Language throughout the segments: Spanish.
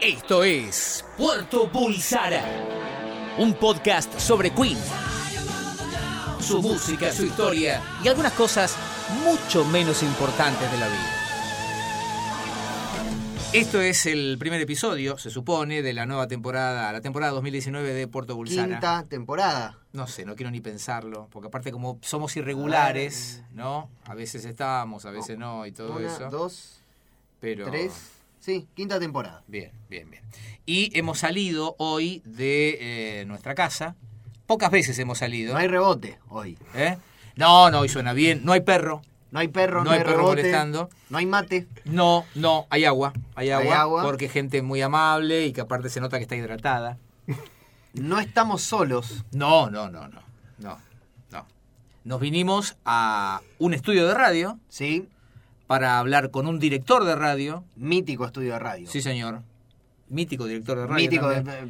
Esto es Puerto Bulsara, un podcast sobre Queen, su música, su historia y algunas cosas mucho menos importantes de la vida. Esto es el primer episodio, se supone, de la nueva temporada, la temporada 2019 de Puerto Bulsara. Quinta temporada. No sé, no quiero ni pensarlo, porque aparte como somos irregulares, ¿no? A veces estamos, a veces no y todo Una, eso. dos, pero tres. Sí, quinta temporada. Bien, bien, bien. Y hemos salido hoy de eh, nuestra casa. Pocas veces hemos salido. No hay rebote hoy. ¿eh? No, no, hoy suena bien. No hay perro. No hay perro, No no, hay perro rebote. molestando. No hay mate. No, no, hay agua. Hay agua, Hay agua. porque gente muy amable y que aparte se nota que está hidratada. No estamos solos. No, no, no, no. No, no. Nos vinimos a un estudio de radio Sí, para hablar con un director de radio. mítico estudio de radio. Sí, señor. Mítico director de radio. mítico,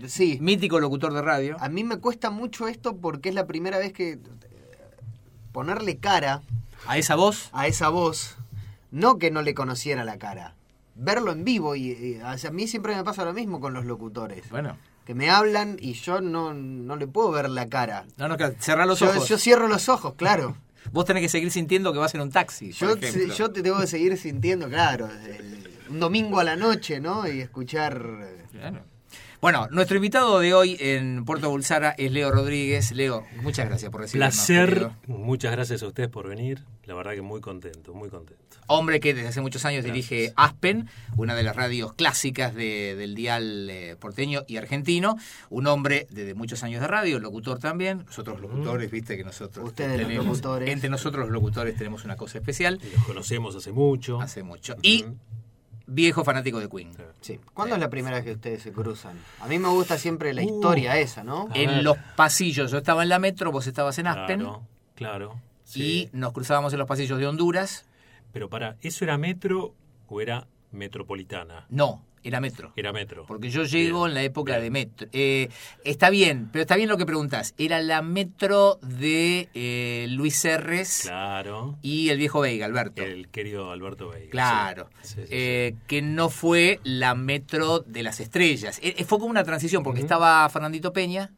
sí. Mítico locutor de radio. A mí me cuesta mucho esto porque es la primera vez que eh, ponerle cara A esa voz. a esa voz, no que no le conociera la cara, verlo en vivo y, y a mí siempre me pasa lo mismo con los locutores, Bueno. que me hablan y yo no, no le puedo ver la cara. No, no, cerrá los Yo, ojos. yo cierro los ojos, claro. Vos tenés que seguir sintiendo que vas en un taxi. por Yo, te tengo que seguir sintiendo, claro, el- un domingo a la noche, ¿no? Y escuchar... Claro. Bueno, nuestro invitado de hoy en Puerto Bulsara es Leo Rodríguez. Leo, muchas gracias por recibirnos. Placer, querido. muchas gracias a ustedes por venir. La verdad que muy contento, muy contento. Hombre que desde hace muchos años dirige Aspen, una de las radios clásicas de- del dial eh, porteño y argentino. Un hombre de, de muchos años de radio, locutor también. Nosotros locutores, viste que nosotros Ustedes los locutores. entre nosotros los locutores tenemos una cosa especial. Y los conocemos hace mucho. Hace mucho. Y viejo fanático de Queen. Sí. ¿Cuándo es la primera vez que ustedes se cruzan? A mí me gusta siempre la Uh. historia esa, ¿no? En los pasillos, yo estaba en la metro, vos estabas en Aspen. Claro, claro. Y nos cruzábamos en los pasillos de Honduras. Pero para, ¿eso era metro o era metropolitana? No, era metro. Era metro. Porque yo llego Bien, en la época bien. de metro. Eh, está bien, pero está bien lo que preguntás. Era la metro de eh, Luis Serres Claro. y el viejo Veiga, Alberto. El querido Alberto Veiga. Claro. Sí, sí, sí, Eh, que no fue la metro de las estrellas. Eh, fue como una transición, porque estaba Fernandito Peña.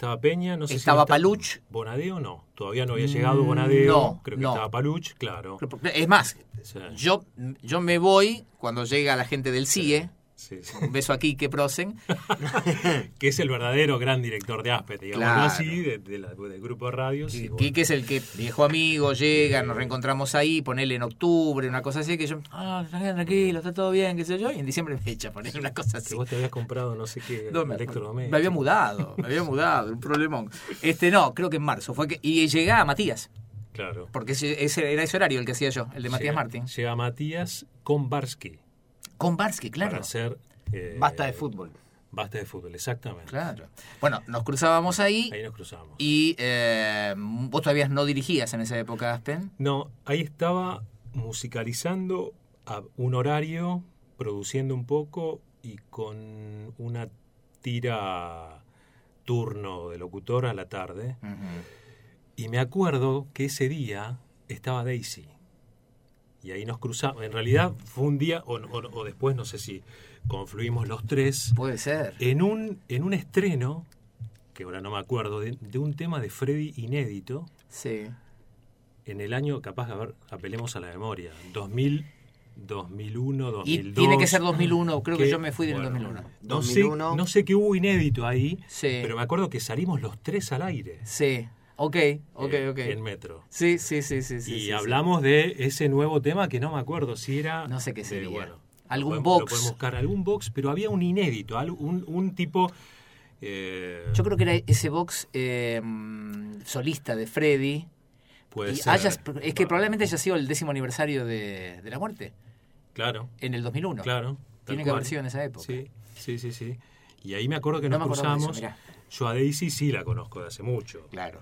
Estaba Peña, no sé Estaba si está- Paluch. Bonadeo no. Todavía no había llegado Mm, Bonadeo. no, Creo que no. estaba Paluch, claro. Es más, Sí, yo, yo me voy cuando llega la gente del CIE. sí, sí. Un beso aquí, que prosen. que es el verdadero gran director de Aspet, digamos Claro. así, de- de la- del grupo de radios. y Y bueno. Quique es el que, viejo amigo, llega, nos reencontramos ahí, ponele en octubre, una cosa así, que yo, ah, tranquilo, está todo bien, qué sé yo, y en diciembre me echa poner una cosa así. Que vos te habías comprado no sé qué No, me, electrodoméstico. me había mudado, me había mudado, un problemón. Este, no, creo que en marzo fue que, y llegaba Matías, Claro. porque ese, ese era ese horario el que hacía yo, el de Matías Llega- Martín. Llega Matías con Barsky. Con Barsky, claro. Para hacer... eh, Basta de fútbol. Basta de fútbol, exactamente. Claro. Bueno, nos cruzábamos ahí Ahí nos cruzamos. y eh, vos todavía no dirigías en esa época, Aspen. No, ahí estaba musicalizando a un horario, produciendo un poco y con una tira turno de locutor a la tarde. Y me acuerdo que ese día estaba Daisy. Y ahí nos cruzamos. En realidad fue un día, o, o- o después no sé si confluimos los tres, Puede ser. en un, en un estreno, que ahora no me acuerdo, de, de un tema de Freddy inédito, Sí. en el año, capaz, a ver, apelemos a la memoria, 2000, 2001, 2002. Y tiene que ser 2001, creo que, que, yo me fui del bueno, 2001. No sé, 2001. no sé qué hubo inédito ahí, Sí. pero me acuerdo que salimos los tres al aire. Sí, ok, ok, eh, ok. En Metro. Sí, sí, sí, sí. y sí, sí. hablamos de ese nuevo tema que no me acuerdo si era. No sé qué de- sería. bueno, Algún lo podemos- lo box. podemos buscar, algún box, pero había un inédito, un, un tipo. eh, Yo creo que era ese box eh, solista de Freddy. puede Y ser. haya- es que probablemente haya sido el décimo aniversario de, de la muerte, Claro, en el 2001. claro. Tiene que haber sido en esa época. Sí, sí, sí, sí. Y ahí me acuerdo que No nos me de eso, cruzamos. Yo a Daisy sí la conozco de hace mucho. Claro.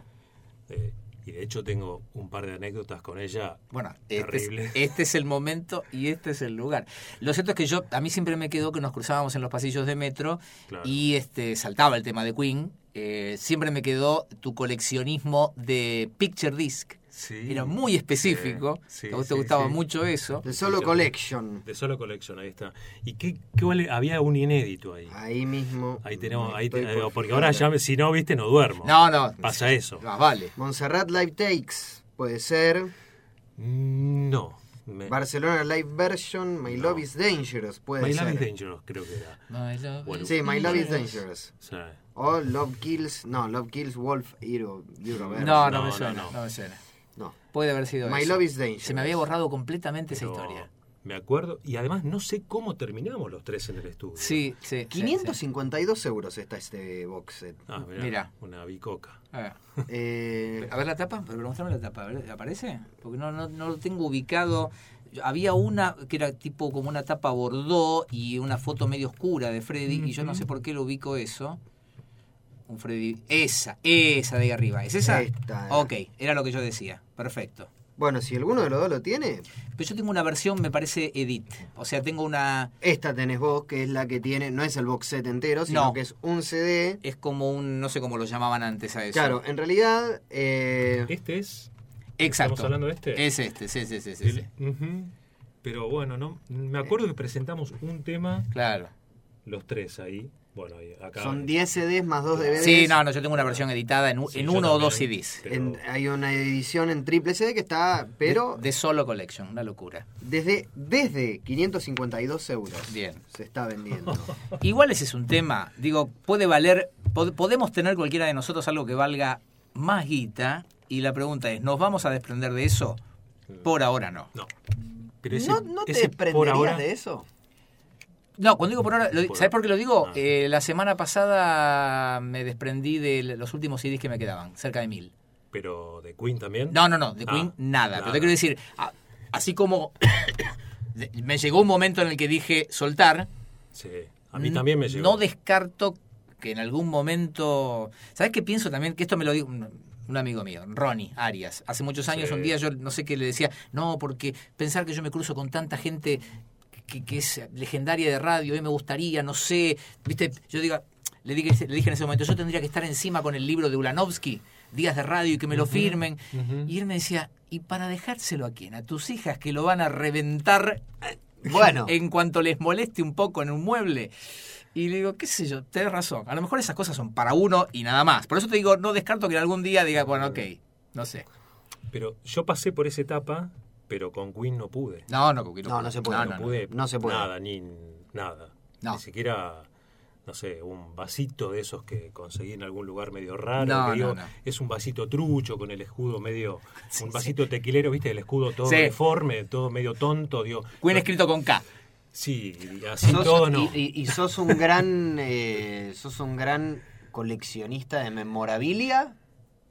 Eh, y de hecho tengo un par de anécdotas con ella. Bueno, este es, Terrible. este es el momento y este es el lugar. Lo cierto es que yo, a mí siempre me quedó que nos cruzábamos en los pasillos de metro Claro. y este saltaba el tema de Queen. Eh, siempre me quedó tu coleccionismo de picture disc. Sí. Era muy específico. Sí, a vos te gustaba sí. mucho eso. The Solo Collection. De solo collection, ahí está. ¿Y qué, qué vale? Había un inédito ahí. Ahí mismo. Ahí tenemos, ahí Estoy te- por porque fijar. ahora ya, si no, viste, no duermo. No, no. Pasa eso. Vale. Montserrat Live Takes. Puede ser. Mm, No. Me, Barcelona Live Version. My No. Love is Dangerous. Puede My ser. Love is Dangerous, creo que era. My love Bueno. is Sí, My Love is dangerous. O Love Kills. No, Love Kills Wolf version. No, no, No, me suena. no. No, me suena. No. Puede haber sido My eso. Love is Dangerous. Se me había borrado completamente pero esa historia. Me acuerdo. Y además no sé cómo terminamos los tres en el estudio. Sí, sí. sí, 552 euros está este box set. Ah, mirá, Mirá. Una bicoca. A ver. Eh, A ver la tapa, pero mostrame la tapa, a ver, ¿aparece? Porque no, no, no lo tengo ubicado. Había una que era tipo como una tapa bordó y una foto medio oscura de Freddy, y yo no sé por qué lo ubico eso. Un Freddy. Esa, esa de ahí arriba. ¿Es esa? Esta. Ok, era lo que yo decía. Perfecto. bueno, si alguno de los dos lo tiene, Pero yo tengo una versión, me parece, edit. O sea, tengo una. esta tenés vos, que es la que tiene, no es el box set entero, sino No. que es un CD. Es como un. No sé cómo lo llamaban antes a eso. Claro, en realidad, eh, Este es. Exacto. ¿Estamos hablando de este? Es este, sí, sí, sí. sí, sí. El-. Pero bueno, no me acuerdo que presentamos un tema, Claro. los tres ahí. Bueno, ahí, acá. son 10 CDs más 2 DVDs. Sí, no, no, yo tengo una versión editada en, Sí, en uno o dos CDs. pero- En- hay una edición en triple CD que está, pero De, de solo collection, una locura. desde, desde 552 euros Bien. se está vendiendo. Igual ese es un tema, digo, puede valer, pod- podemos tener cualquiera de nosotros algo que valga más guita y la pregunta es, ¿nos vamos a desprender de eso? Por ahora no. No. Pero ese, ¿No, no te desprenderías ahora. de eso? No, cuando digo por ahora, lo- ¿sabes por qué lo digo? Ah. Eh, la semana pasada me desprendí de los últimos CDs que me quedaban, cerca de mil. Pero de Queen también. No, no, no, de Ah, Queen nada. Pero nada. te quiero decir, así como me llegó un momento en el que dije soltar, Sí. A mí también me llegó. No descarto que en algún momento. ¿Sabes qué pienso también? Que esto me lo dijo un, un amigo mío, Ronnie Arias. Hace muchos años, Sí. un día yo no sé qué le decía, no, porque pensar que yo me cruzo con tanta gente que, que es legendaria de radio, y me gustaría, no sé. ¿Viste? Yo diga, le dije, le dije en ese momento, yo tendría que estar encima con el libro de Ulanovsky, Días de Radio, y que me lo firmen. Y él me decía, ¿y para dejárselo a quién? ¿A tus hijas que lo van a reventar Bueno, en cuanto les moleste un poco en un mueble. Y le digo, qué sé yo, tenés razón. A lo mejor esas cosas son para uno y nada más. Por eso te digo, no descarto que algún día diga, bueno, ok, no sé. Pero yo pasé por esa etapa, pero con Queen no pude. No, no, Coquito. No, no se puede, No, no, no, no. pude no se puede. nada, ni nada. No. Ni siquiera, no sé, un vasito de esos que conseguí en algún lugar medio raro. No, que digo, no, no. Es un vasito trucho con el escudo medio. Sí, un vasito tequilero, ¿viste? El escudo todo Sí. deforme, todo medio tonto. Digo, Queen escrito con K. Sí, y así sos- todo no. y, y- y sos un gran eh, sos un gran coleccionista de memorabilia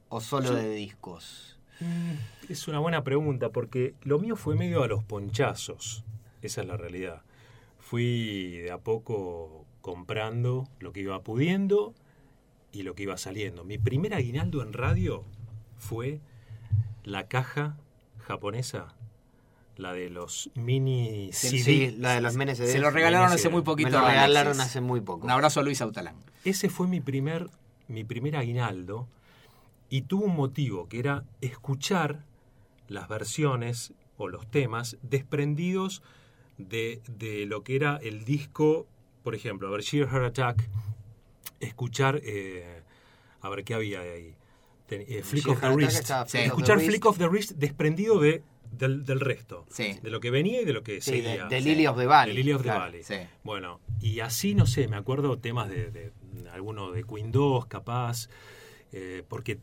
o solo de discos. Mm, Es una buena pregunta porque lo mío fue medio a los ponchazos. Esa es la realidad. Fui de a poco comprando lo que iba pudiendo y lo que iba saliendo. Mi primer aguinaldo en radio fue la caja japonesa, la de los mini Sí, CD. la de los menes Se lo regalaron hace muy Me poquito. lo a regalaron Alexis. hace muy poco. Un abrazo a Luis Autalán. Ese fue mi primer, mi primer aguinaldo y tuvo un motivo, que era escuchar las versiones o los temas desprendidos de, de lo que era el disco, por ejemplo, a ver, Sheer Heart Attack, escuchar, eh, a ver qué había ahí, Ten- eh, Flick Sheer of the Wrist, Sí. Escuchar. Flick of the Wrist desprendido de, del, del resto, Sí. de lo que venía y de lo que Sí, de, seguía. de sí. Lily of the Valley. De Lily of the. Valley. Sí. Bueno, y así, no sé, me acuerdo temas de, de alguno de Queen 2, capaz, eh, porque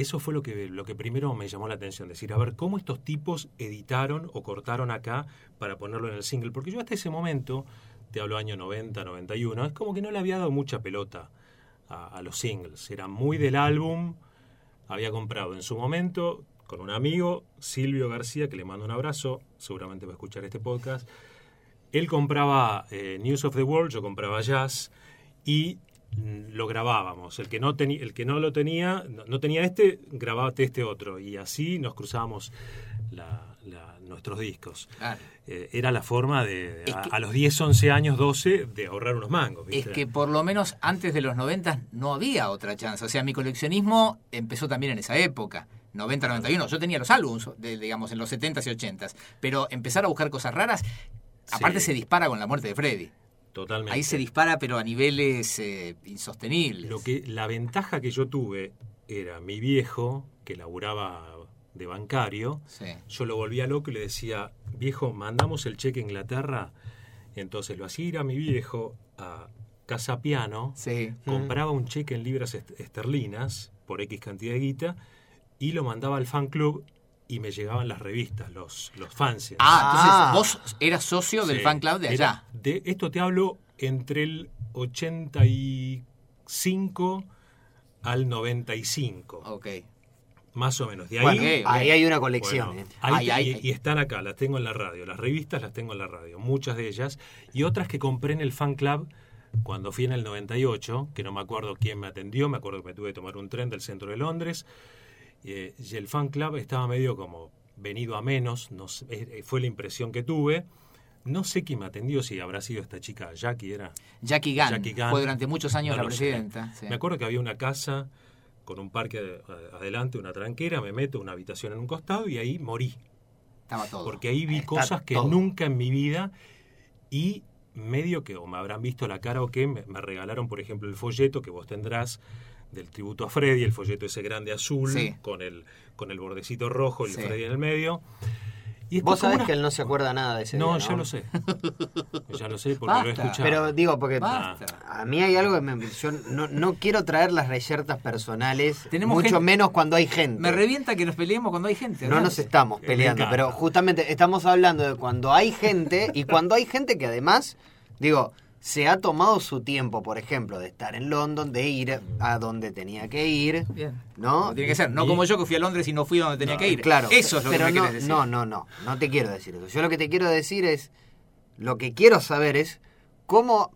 eso fue lo que, lo que primero me llamó la atención, decir, a ver, ¿cómo estos tipos editaron o cortaron acá para ponerlo en el single? Porque yo hasta ese momento, te hablo año 90, 91, es como que no le había dado mucha pelota a, los singles, era muy del álbum, había comprado en su momento con un amigo, Silvio García, que le mando un abrazo, seguramente va a escuchar este podcast, él compraba eh, News of the World, yo compraba Jazz y lo grabábamos. El que no, el que no lo tenía, no, no tenía este, grabábate este otro. Y así nos cruzábamos la- la- nuestros discos. Claro. Eh, era la forma de, Es a, que- a los 10, 11 años, 12, de ahorrar unos mangos. Es ¿viste? que por lo menos antes de los 90 no había otra chance. O sea, mi coleccionismo empezó también en esa época. 90, 91. Yo tenía los álbumes, de, digamos, en los 70s y 80s. Pero empezar a buscar cosas raras, aparte Sí. se dispara con la muerte de Freddy. Totalmente. Ahí se dispara, pero a niveles eh, insostenibles. Lo que, la ventaja que yo tuve era mi viejo, que laburaba de bancario, Sí. yo lo volvía loco y le decía, viejo, mandamos el cheque a Inglaterra. Entonces lo hacía ir a mi viejo a Casa Piano, Sí. compraba un cheque en libras est- esterlinas por X cantidad de guita y lo mandaba al fan club y me llegaban las revistas, los, los fanzines. Ah, Ah. entonces vos eras socio del Sí. fan club de allá. de, esto te hablo entre el 85 al 95, Ok. más o menos. De ahí, Bueno, ahí hay una colección. bueno, ¿eh? ahí Ay, te- ay, y, ay. y están acá, las tengo en la radio. Las revistas las tengo en la radio, muchas de ellas. Y otras que compré en el fan club cuando fui en el 98, que no me acuerdo quién me atendió, me acuerdo que me tuve que tomar un tren del centro de Londres. Eh, y el fan club estaba medio como venido a menos, no sé, eh, fue la impresión que tuve. No sé quién me atendió, si habrá sido esta chica, Jackie era. Jackie Gunn, Jackie Gunn. fue durante muchos años No la presidenta. sí. Me acuerdo que había una casa con un parque ade- adelante, una tranquera, me meto una habitación en un costado y ahí morí. Estaba todo. Porque ahí vi Está cosas que todo. nunca en mi vida y medio que o me habrán visto la cara o qué, me, me regalaron, por ejemplo, el folleto que vos tendrás del tributo a Freddy, el folleto ese grande azul Sí. con el con el bordecito rojo y el Sí. Freddy en el medio. Y Vos sabés una- que él no se acuerda nada de ese No, día, ya lo sé. ya lo sé porque lo he escuchado. Pero digo, porque Basta. a mí hay algo que me, yo no, no quiero traer las reyertas personales, Tenemos mucho gente- menos cuando hay gente. Me revienta que nos peleemos cuando hay gente. No nos estamos peleando, pero justamente estamos hablando de cuando hay gente y cuando hay gente que además, digo, se ha tomado su tiempo, por ejemplo, de estar en London, de ir a donde tenía que ir, Bien. ¿no? Como tiene que ser. No Y- como yo que fui a Londres y no fui donde tenía No, que ir. Claro, Eso es lo pero que me no, decir. no, no, no, no te quiero decir eso. Yo lo que te quiero decir es, lo que quiero saber es cómo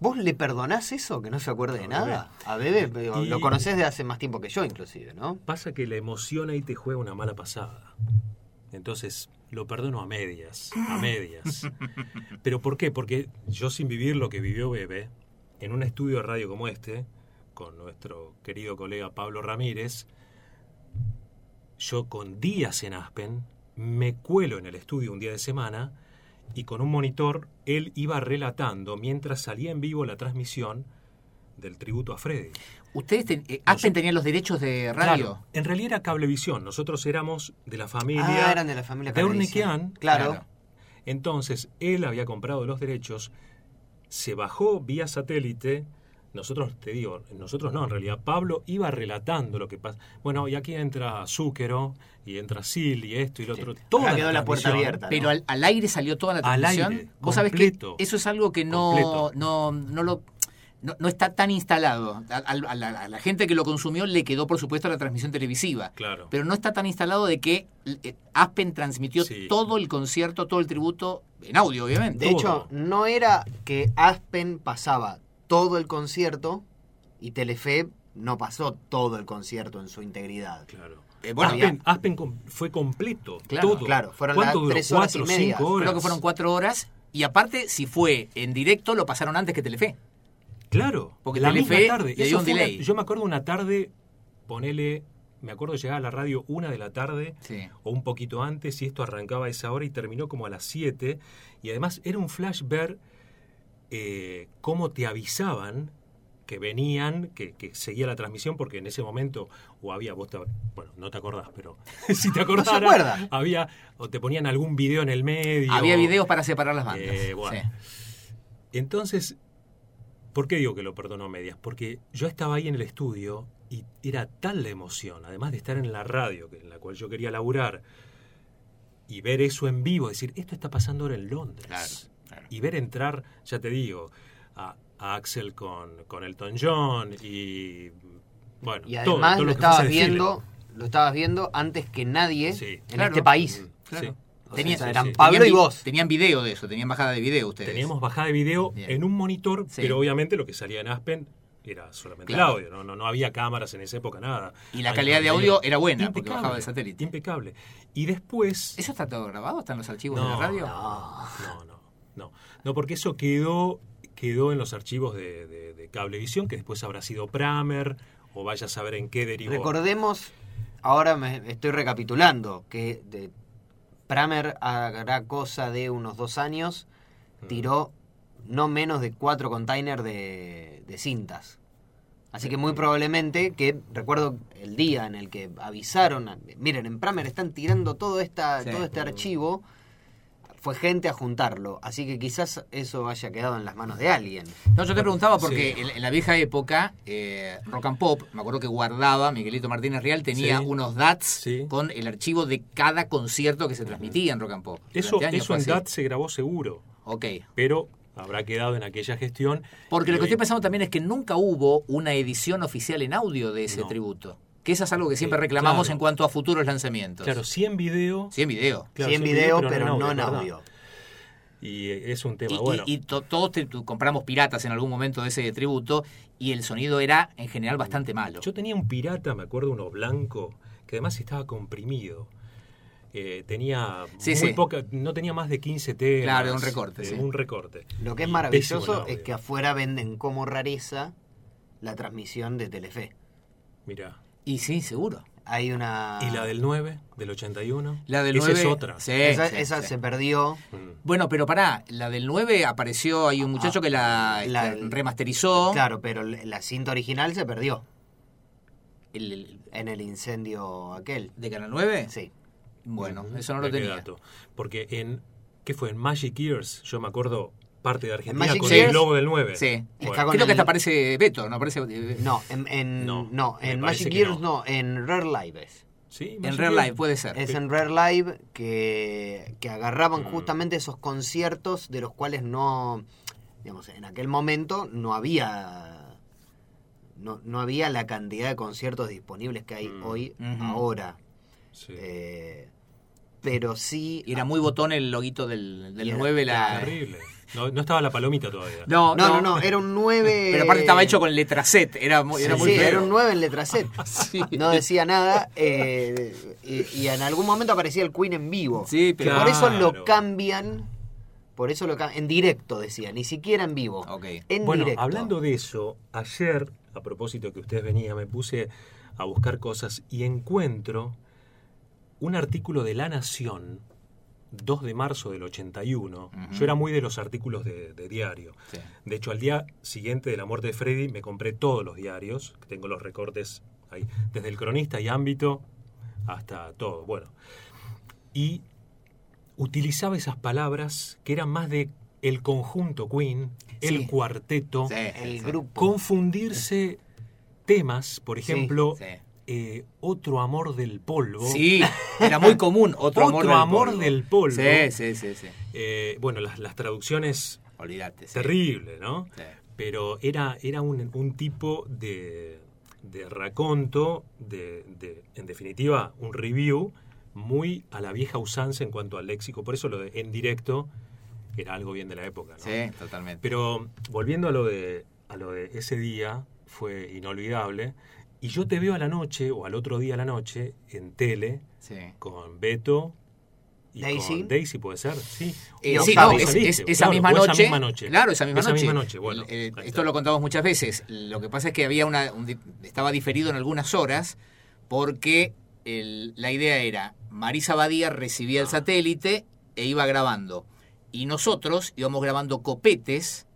vos le perdonás eso, que no se acuerde de A nada. A Y- lo conocés de hace más tiempo que yo, inclusive, ¿no? Pasa que la emoción ahí te juega una mala pasada. Entonces, lo perdono a medias, a medias. ¿Pero por qué? Porque yo sin vivir lo que vivió Bebe, en un estudio de radio como este, con nuestro querido colega Pablo Ramírez, yo con días en Aspen, me cuelo en el estudio un día de semana y con un monitor él iba relatando mientras salía en vivo la transmisión del tributo a Freddy. Ustedes, ten- eh, Aspen tenía los derechos de radio. Claro, en realidad era Cablevisión. Nosotros éramos de la familia Ah, eran de la familia de Cablevisión. Urnequian. Claro. Claro. Entonces, él había comprado los derechos, se bajó vía satélite. Nosotros, te digo, nosotros no, en realidad Pablo iba relatando lo que pasa. Bueno, y aquí entra Zúquero, y entra Sil, y esto y lo otro. Toda Acá quedó la puerta abierta. Pero al, al aire salió toda la Al transmisión. aire, Vos sabés que completo. eso es algo que no, Completo. no, no lo. No, no está tan instalado. A, a- a la, a la gente que lo consumió le quedó, por supuesto, la transmisión televisiva. Claro. Pero no está tan instalado de que eh, Aspen transmitió Sí. todo el concierto, todo el tributo, en audio, obviamente. De Todo. hecho, no era que Aspen pasaba todo el concierto y Telefe no pasó todo el concierto en su integridad. Claro. Eh, bueno, Aspen, fue completo. Claro, todo. claro, fueron ¿Cuánto las tres horas y ¿Cuatro, media. cinco horas? creo que fueron cuatro horas. Y aparte, si fue en directo, lo pasaron antes que Telefe. Claro, Porque la misma tarde. Eso dio un una- delay. yo me acuerdo una tarde, ponele, me acuerdo llegar a la radio una de la tarde Sí. o un poquito antes y esto arrancaba a esa hora y terminó como a las 7 y además era un flash ver eh, cómo te avisaban que venían, que, que seguía la transmisión, porque en ese momento, o había, vos te- bueno, no te acordás, pero si te acordás, había, o te ponían algún video en el medio. Había videos para separar las bandas. Eh, bueno. Sí. Entonces, ¿por qué digo que lo perdono a medias? Porque yo estaba ahí en el estudio y era tal la emoción, además de estar en la radio, en la cual yo quería laburar, y ver eso en vivo, decir, esto está pasando ahora en Londres. Claro, claro. Y ver entrar, ya te digo, a, a Axel con, con Elton John y... Bueno, Y todo- además todo lo estabas viendo, lo estabas viendo antes que nadie Sí. en Claro. este país. Mm, O Tenía- sea, eran sí, sí. Pablo Tenían y vos. Tenían video de eso, tenían bajada de video ustedes. Teníamos bajada de video Bien. en un monitor, Sí. pero obviamente lo que salía en Aspen era solamente Claro. el audio, no, no, no había cámaras en esa época, nada. Y la calidad de 91. audio era buena, porque Impecable, bajaba de satélite. Impecable. Y después... ¿Eso está todo grabado? ¿Están los archivos No, de la radio? No, no, no. No, porque eso quedó, quedó en los archivos de, de- de Cablevisión, que después habrá sido Pramer o vaya a saber en qué derivó. Recordemos, ahora me estoy recapitulando, que de Pramer hará cosa de unos dos años, Mm. tiró no menos de cuatro containers de, de cintas. Así que muy probablemente que recuerdo el día en el que avisaron, a- miren, en Pramer están tirando todo esta, Sí. todo este archivo, fue gente a juntarlo. Así que quizás eso haya quedado en las manos de alguien. No, yo te preguntaba porque Sí. en, en la vieja época, eh, Rock and Pop, me acuerdo que guardaba, Miguelito Martínez Real tenía Sí. unos DATs Sí. con el archivo de cada concierto que se transmitía en Rock and Pop. Eso, eso en. DAT se grabó seguro, Ok. pero habrá quedado en aquella gestión. Porque lo que hoy- estoy pensando también es que nunca hubo una edición oficial en audio de ese No. tributo. Que eso es algo que siempre reclamamos claro. en cuanto a futuros lanzamientos. Claro, sí en video. Sí, en video. claro, sí en video, pero, no en ¿verdad? audio. Y eh, es un tema Y, bueno. y- y to- todos te- tu- compramos piratas en algún momento de ese tributo y el sonido era en general bastante malo. Yo tenía un pirata, me acuerdo, uno blanco, que además estaba comprimido. Eh, tenía Sí, muy sí. poca, no tenía más de 15 temas. Claro, un recorte, eh, sí. Un recorte. Lo que es Y maravilloso es que afuera venden como rareza la transmisión de Telefe. Mirá. Y sí, seguro. Hay una... ¿Y la del 9, del 81? La del Esa 9. es otra. Sí, esa sí, esa sí. se perdió. Mm. Bueno, pero pará, la del 9 apareció, hay un muchacho Ah, que la, la- remasterizó. Claro, pero la cinta original se perdió El- el- en el incendio aquel. ¿De Canal 9? Sí. Bueno, eso no lo tenía. dato. Porque en, ¿qué fue? En Magic Years, yo me acuerdo parte de Argentina Magic con Years, el logo del 9. Sí. Bueno, Está con Creo que hasta aparece Beto, ¿no aparece? eh, No, en, en- No, no, en Magic que Gears no. no. en Rare Live es. ¿Sí? En Years. Life, puede ser. Es en Rare Live que, que agarraban Mm. justamente esos conciertos de los cuales no, digamos, en aquel momento no había, no, no había la cantidad de conciertos disponibles que hay Mm. hoy, ahora. Sí. Eh, pero sí... Y era muy botón el loguito del, del Y era 9. La... Terrible. No, no estaba la palomita todavía. No, No, no, no, era un 9... Pero aparte estaba hecho con letra Z, era muy, era Sí, muy sí, feo. era un 9 en letra Z. Sí. No decía nada. eh, y, y en algún momento aparecía el Queen en vivo. Sí, pero... Por eso Claro. lo cambian. Por eso lo cambian. En directo decía, ni siquiera en vivo. Ok. En bueno, directo. hablando de eso, ayer, a propósito que ustedes venían, me puse a buscar cosas y encuentro un artículo de La Nación, 2 de marzo del 81. Ujú. Yo era muy de los artículos de, de diario. Sí. De hecho, al día siguiente de la muerte de Freddy me compré todos los diarios, tengo los recortes ahí, desde el cronista y ámbito hasta todo. Bueno, y utilizaba esas palabras que eran más de el conjunto Queen, el Sí. cuarteto, Sí, El grupo. confundirse temas, por Sí, ejemplo, Sí. Eh, Otro amor del polvo. Sí, era muy común. Otro, amor, Otro del, amor polvo. del polvo. Sí, sí, sí, sí. Eh, bueno, las, las traducciones Olvídate. sí. terribles, ¿no? Sí. pero era, era un, un tipo de, de raconto, de, de- en definitiva, un review muy a la vieja usanza en cuanto al léxico. Por eso lo de en directo era algo bien de la época. ¿no? Sí, totalmente. Pero volviendo a lo, de, a lo de ese día, fue inolvidable. Y yo te veo a la noche, o al otro día a la noche, en tele, Sí. con Beto. Y Daisy. con Daisy puede ser, sí. Eh, sí, Octavio no, es- saliste, es- esa, claro, misma noche, esa misma noche. Claro, esa misma Esa noche. misma noche, bueno, ahí esto lo contamos muchas veces. Lo que pasa es que había una, un estaba diferido en algunas horas porque el- la idea era Marisa Badía recibía el satélite e iba grabando. Y nosotros íbamos grabando copetes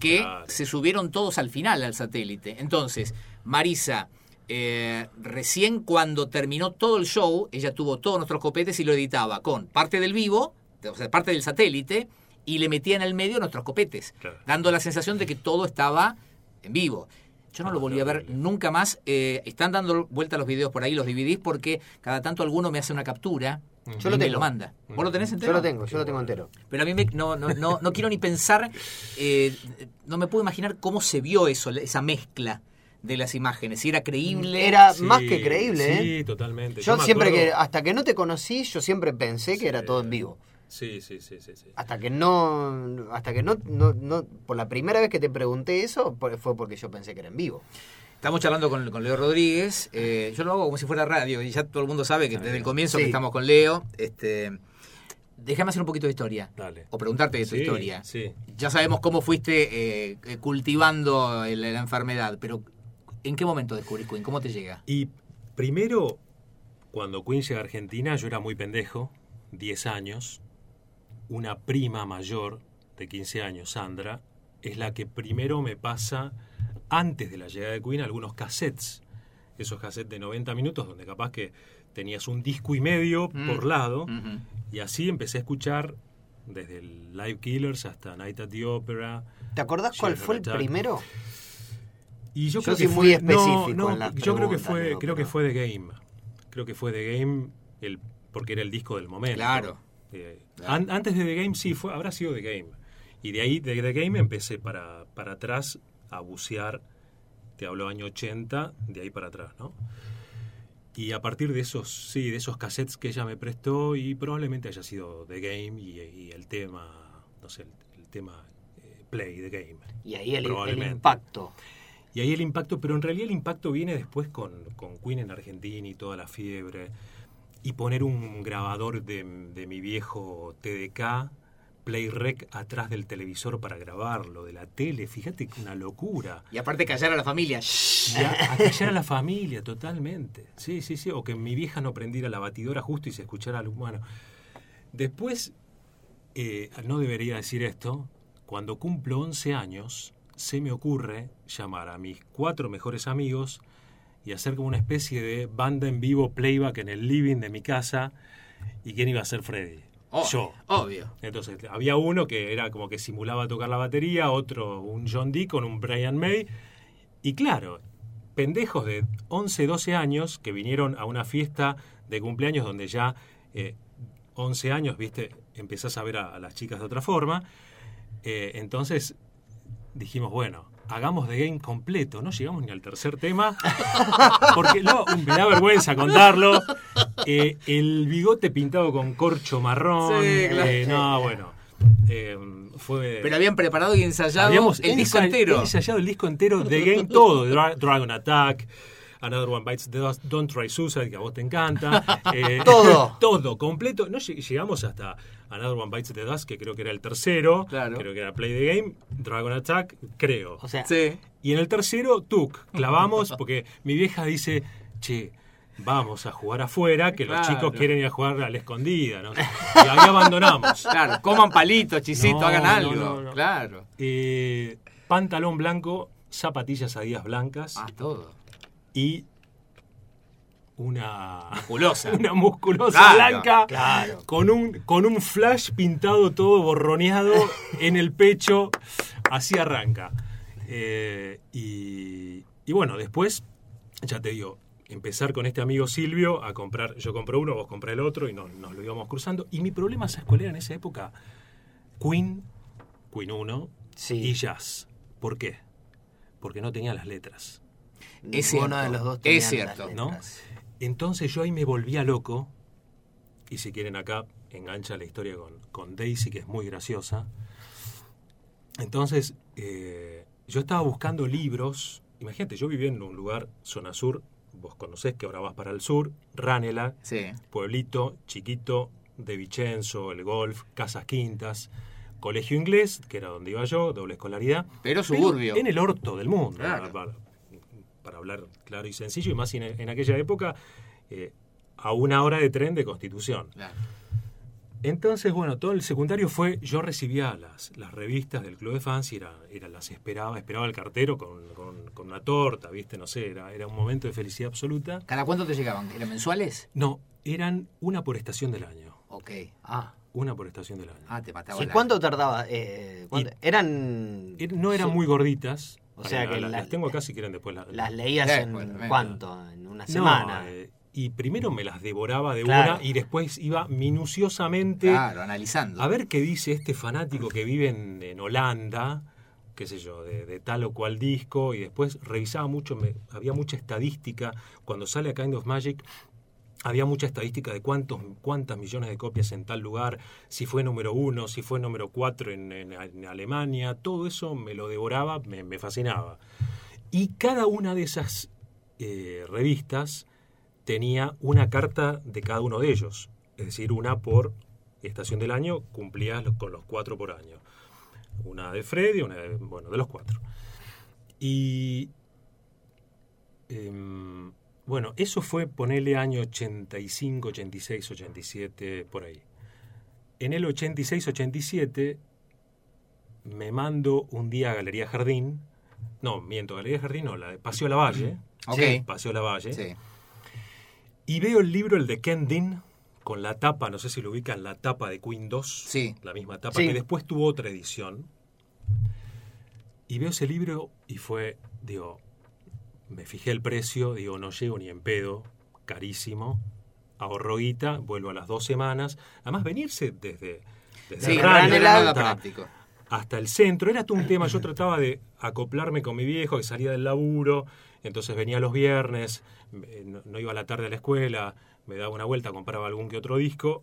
que Claro. se subieron todos al final al satélite. Entonces, Marisa, eh, recién cuando terminó todo el show, ella tuvo todos nuestros copetes y lo editaba con parte del vivo, o sea, parte del satélite, y le metía en el medio nuestros copetes, Claro. dando la sensación de que todo estaba en vivo. Yo no Ah, lo volví a ver nunca más. Eh, están dando vuelta los videos por ahí, los DVDs, porque cada tanto alguno me hace una captura Yo y lo me tengo. lo manda. ¿Vos lo tenés Yo entero? lo tengo, yo lo tengo entero. Pero a mí me- no, no, no, no quiero ni pensar, eh, no me puedo imaginar cómo se vio eso, esa mezcla de las imágenes, si era creíble. Era Sí, más que creíble, Sí, ¿eh? totalmente. Yo siempre acuerdo- que, hasta que no te conocí, yo siempre pensé que Sí. era todo en vivo. Sí, sí, sí, sí. sí. Hasta que no, hasta que no, no, no- por la primera vez que te pregunté eso, fue porque yo pensé que era en vivo. Estamos charlando con, con Leo Rodríguez. eh, yo lo hago como si fuera radio y ya todo el mundo sabe que desde el comienzo Sí. que estamos con Leo. Este, déjame hacer un poquito de historia. Dale. O preguntarte de tu Sí, historia. Sí. Ya sabemos cómo fuiste eh, cultivando la enfermedad, pero ¿En qué momento descubrís Queen? ¿Cómo te llega? Y primero, cuando Queen llega a Argentina, yo era muy pendejo, 10 años. Una prima mayor de 15 años, Sandra, es la que primero me pasa, antes de la llegada de Queen, algunos cassettes. Esos cassettes de 90 minutos, donde capaz que tenías un disco y medio Mm. por lado. Y así empecé a escuchar desde el Live Killers hasta Night at the Opera. ¿Te acordás cuál fue el primero? Y yo, Yo creo soy que muy fue, específico no, no, en las yo creo que fue, digo, creo que fue The Game. Creo que fue The Game, el, porque era el disco del momento. Claro. Eh, Claro. an- antes de The Game sí fue, habrá sido The Game. Y de ahí, de The Game, empecé para, para atrás a bucear. Te hablo año 80, de ahí para atrás, ¿no? Y a partir de esos, sí, de esos cassettes que ella me prestó, y probablemente haya sido The Game y, y el tema, no sé, el, el tema eh, Play The Game. Y ahí el, impacto. Y ahí el impacto, pero en realidad el impacto viene después con, con Queen en Argentina y toda la fiebre. Y poner un grabador de, de mi viejo TDK, Play Rec, atrás del televisor para grabarlo, de la tele. Fíjate que una locura. Y aparte callar a la familia. A, a callar a la familia, totalmente. Sí, sí, sí. O que mi vieja no prendiera la batidora justo y se escuchara al humano. Después, eh, no debería decir esto, cuando cumplo 11 años, se me ocurre llamar a mis cuatro mejores amigos y hacer como una especie de banda en vivo playback en el living de mi casa. ¿Y quién iba a ser Freddy? Obvio, Yo. Obvio. Entonces, había uno que era como que simulaba tocar la batería, otro un John Dee con un Brian May. Y claro, pendejos de 11, 12 años que vinieron a una fiesta de cumpleaños donde ya eh, 11 años, viste, empezás a ver a, a las chicas de otra forma. Eh, entonces dijimos, bueno, hagamos The Game completo. No llegamos ni al tercer tema, porque no, me da vergüenza contarlo. Eh, el bigote pintado con corcho marrón. Sí, claro. eh, no, bueno. eh, fue. Pero habían preparado y ensayado el disco entero. ensayado el disco entero de Game todo, Dra- Dragon Attack, Another One Bites the Dust, Don't Try Suicide, que a vos te encanta. eh, Todo. todo, completo. No lleg- llegamos hasta Another One Bites the Dust, que creo que era el tercero, Claro. creo que era Play the Game, Dragon Attack, creo. O sea, Sí. Y en el tercero, Tuk, clavamos, porque mi vieja dice, che, vamos a jugar afuera, que los chicos quieren ir a jugar a la escondida, ¿no? Y ahí abandonamos. Claro, coman palitos, chisito, No, hagan algo. no, no. Claro. Eh, pantalón blanco, zapatillas adidas blancas Ah, todo. Y una Musculosa. una musculosa Claro, blanca claro. con un con un flash pintado todo borroneado en el pecho así arranca Eh, y, y bueno después ya te digo empezar con este amigo Silvio a comprar yo compré uno vos compré el otro y nos, nos lo íbamos cruzando y mi problema ¿sabes cuál era en esa época? Queen Queen 1 Sí. y Jazz ¿por qué? porque no tenía las letras Es cierto, de los dos es cierto, ¿no? Entonces yo ahí me volvía loco, y si quieren acá engancha la historia con, con Daisy, que es muy graciosa. Entonces eh, yo estaba buscando libros, imagínate, yo vivía en un lugar, zona sur, vos conocés que ahora vas para el sur, Ranela, Sí. pueblito chiquito de Vicenzo, el golf, casas quintas, colegio inglés, que era donde iba yo, doble escolaridad. Pero suburbio. en el orto del mundo, Claro. Para, hablar claro y sencillo, y más en, en aquella época, eh, a una hora de tren de Constitución. Claro. Entonces, bueno, todo el secundario fue, yo recibía las, las revistas del Club de Fans y era, era- las esperaba, esperaba el cartero con, con- con una torta, ¿viste? No sé, era, era un momento de felicidad absoluta. ¿Cada cuánto te llegaban? ¿Eran mensuales? No, eran una por estación del año. Ok. Ah. Una por estación del año. Ah, te mataba ¿Y la- cuánto tardaba? Eh, ¿cuánto? Y- Eran. Er- No eran sí, muy gorditas. O sea que las, la- las tengo acá si quieren después las... Las leías Eh, en. bueno. ¿Cuánto? En una No, semana. eh, y primero me las devoraba de Claro. una y después iba minuciosamente Claro, analizando. a ver qué dice este fanático que vive en, en Holanda, qué sé yo, de, de tal o cual disco, y después revisaba mucho, me- había mucha estadística. Cuando sale a Kind of Magic, había mucha estadística de cuántos, cuántas millones de copias en tal lugar, si fue número uno, si fue número cuatro en, Alemania, todo eso me lo devoraba, me, fascinaba. Y cada una de esas eh, revistas tenía una carta de cada uno de ellos, es decir, una por estación del año, cumplías lo- con los cuatro por año. Una de Freddy, una de, bueno, de los cuatro. Y em, bueno, eso fue ponerle año 85, 86, 87, por ahí. En el 86, 87 me mando un día a Galería Jardín. No, miento, Galería Jardín no, la de Paseo Lavalle. Ok. Sí, Paseo Lavalle. Sí. Y veo el libro, el de Ken Dean, con la tapa, no sé si lo ubican, la tapa de Queen 2. Sí. La misma tapa, Sí. que después tuvo otra edición. Y veo ese libro y fue, digo, me fijé el precio, digo, no llego ni en pedo, carísimo. Ahorro guita, vuelvo a las dos semanas. Además, venirse desde, desde Sí, hasta- hasta el centro. Era todo un tema. Yo trataba de acoplarme con mi viejo que salía del laburo. Entonces venía los viernes, eh, no, no iba a la tarde a la escuela, me daba una vuelta, compraba algún que otro disco.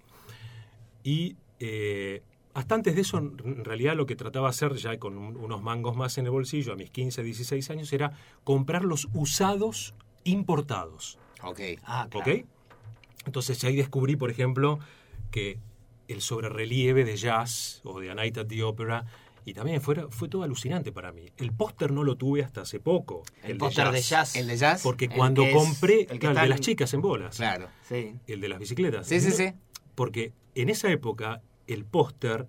Y eh, hasta antes de eso, en realidad lo que trataba de hacer, ya con un- unos mangos más en el bolsillo, a mis 15, 16 años, era comprar los usados importados. Ok. Ah, claro. ¿Ok? Entonces ahí descubrí, por ejemplo, que el sobrerelieve de jazz o de A Night at the Opera, y también fue, fue todo alucinante para mí. El póster no lo tuve hasta hace poco. El póster de jazz. ¿El de jazz? Porque El cuando compré, el claro, de las chicas en bolas, Claro. Sí. el de las bicicletas. Sí, sí, sí. Porque en esa época el póster,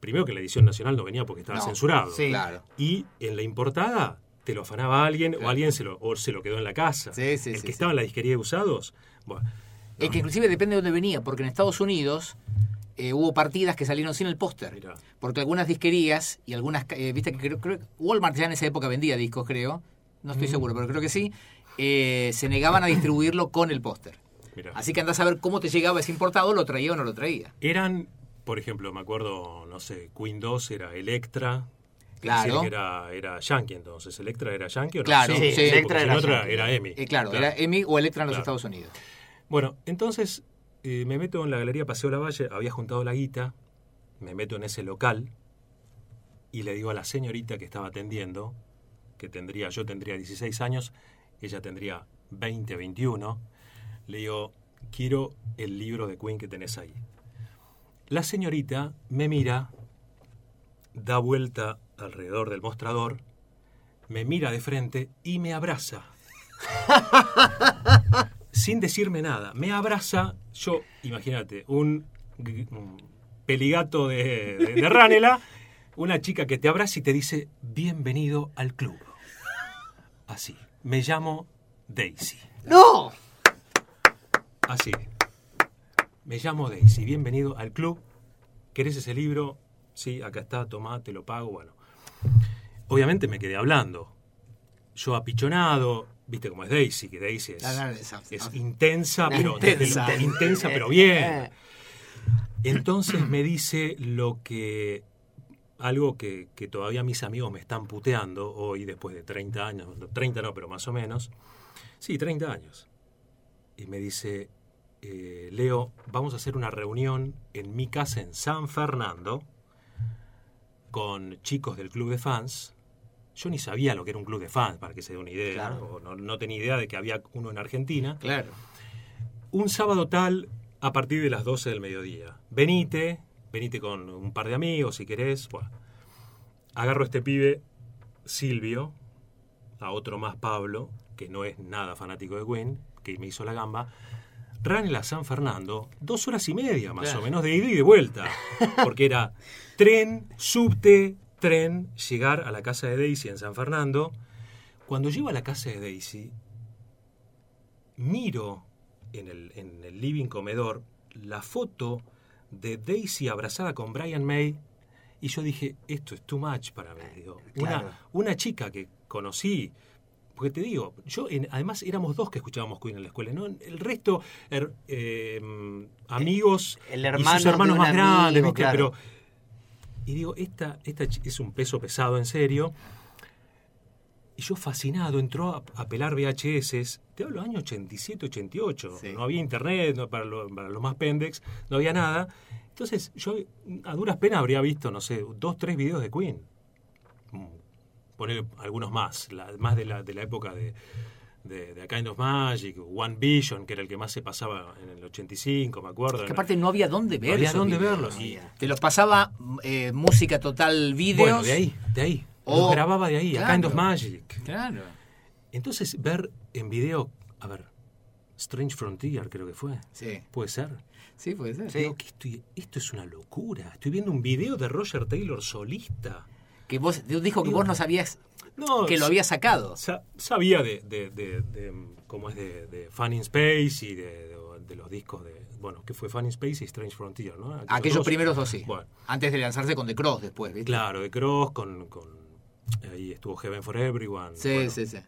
primero que en la edición nacional no venía porque estaba No, censurado. sí. Claro. Y en la importada te lo afanaba alguien Claro. o alguien se lo, o se lo quedó en la casa. Sí, sí, el sí, que sí. estaba en la disquería de usados, bueno, Es que inclusive depende de dónde venía, porque en Estados Unidos eh, hubo partidas que salieron sin el póster. Mirá. Porque algunas disquerías y algunas, eh, viste que creo, creo- Walmart ya en esa época vendía discos, creo. No estoy Mm. seguro, pero creo que sí. eh, se negaban a distribuirlo con el póster. mirá. Así que andás a ver cómo te llegaba ese importado, lo traía o no lo traía. Eran, por ejemplo, me acuerdo, no sé, Queen 2 era Electra. Claro. que era, era Yankee entonces. ¿Electra era Yankee o no? Claro, sí, sí, Electra era otra era EMI. Eh, claro, era EMI o Electra en los Claro. Estados Unidos. Bueno, entonces eh, me meto en la galería Paseo Lavalle, había juntado la guita, me meto en ese local y le digo a la señorita que estaba atendiendo, que tendría, yo tendría 16 años, ella tendría 20, 21, le digo, quiero el libro de Queen que tenés ahí. La señorita me mira, da vuelta alrededor del mostrador, me mira de frente y me abraza sin decirme nada. Me abraza, yo, imagínate, un, un peligato de, de, de Ranela, una chica que te abraza y te dice, bienvenido al club. Así, me llamo Daisy. ¡No! Así. Me llamo Daisy, bienvenido al club. ¿Querés ese libro? Sí, acá está, tomá, te lo pago. Bueno, obviamente me quedé hablando. Yo apichonado, viste cómo es Daisy, que Daisy es, es intensa, pero Intensa. intensa, pero bien. Entonces me dice lo que algo que, que todavía mis amigos me están puteando hoy después de 30 años, no, 30 no, pero más o menos. Sí, 30 años. Y me dice, eh, Leo, vamos a hacer una reunión en mi casa en San Fernando con chicos del club de fans. Yo ni sabía lo que era un club de fans, para que se dé una idea. Claro. no, no tenía idea de que había uno en Argentina Claro. un sábado tal a partir de las 12 del mediodía. Venite, venite con un par de amigos si querés. Bueno, agarro a este pibe, Silvio, a otro más Pablo, que no es nada fanático de Queen, que me hizo la gamba. Ranela San Fernando, dos horas y media más Claro. o menos de ida y de vuelta. Porque era tren, subte, tren, llegar a la casa de Daisy en San Fernando. Cuando llego a la casa de Daisy, miro en el, en el living comedor la foto de Daisy abrazada con Brian May y yo dije, esto es too much para mí. Digo, Claro. una, una chica que conocí, porque te digo, yo en- además éramos dos que escuchábamos Queen en la escuela, ¿no? El resto, er- eh, amigos El y hermano sus hermanos más grandes, ¿viste? claro. Pero, y digo, esta, esta es un peso pesado, en serio. Y yo fascinado, entró a, a pelar VHS. Te hablo año 87, 88. Sí. No había internet, no, para, lo- para los más pendex, no había nada. Entonces, yo a duras penas habría visto, no sé, dos, tres videos de Queen. Poner algunos más, la- más de la, de la época de, de, de A Kind of Magic, One Vision, que era el que más se pasaba en el 85, me acuerdo. Que aparte no había dónde ver No había dónde verlos. Y, Te los pasaba eh, música total, videos. bueno, de ahí, de ahí. O- Los grababa de ahí, A Kind of Claro. Magic. Claro. Entonces, ver en video, a ver, Strange Frontier creo que fue. Sí. ¿Puede ser? Sí, puede ser. Sí. Digo, que estoy, esto es una locura. Estoy viendo un video de Roger Taylor solista. Que vos dijo que vos no sabías No, que lo había sacado. sa- sabía de, de, de, de, cómo es de, de Fun in Space y de, de- de los discos de, bueno, que fue Fun in Space y Strange Frontier, ¿no? Aquellos dos. primeros dos sí. Bueno, Antes de lanzarse con The Cross después, ¿viste? claro, de Cross con, con ahí estuvo Heaven for Everyone. Sí, bueno. sí, sí.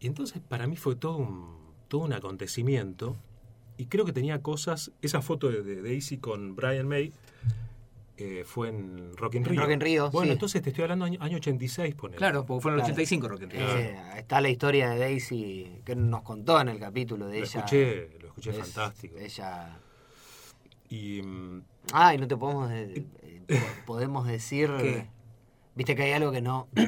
Y entonces para mí fue todo un, todo un acontecimiento. Y creo que tenía cosas. Esa foto de, de Daisy con Brian May eh, fue en Rock in Rio. Rock in Rio, Bueno, sí. entonces te estoy hablando año, año 86, ponele. Claro, porque fue en el Claro. 85 Rock in Rio. Eh, está la historia de Daisy que nos contó en el capítulo de Lo ella. escuché, lo escuché Es- fantástico. Ella. Y mm, Ay, no te podemos. de- eh, po- podemos decir. ¿Qué? Viste que hay algo que no.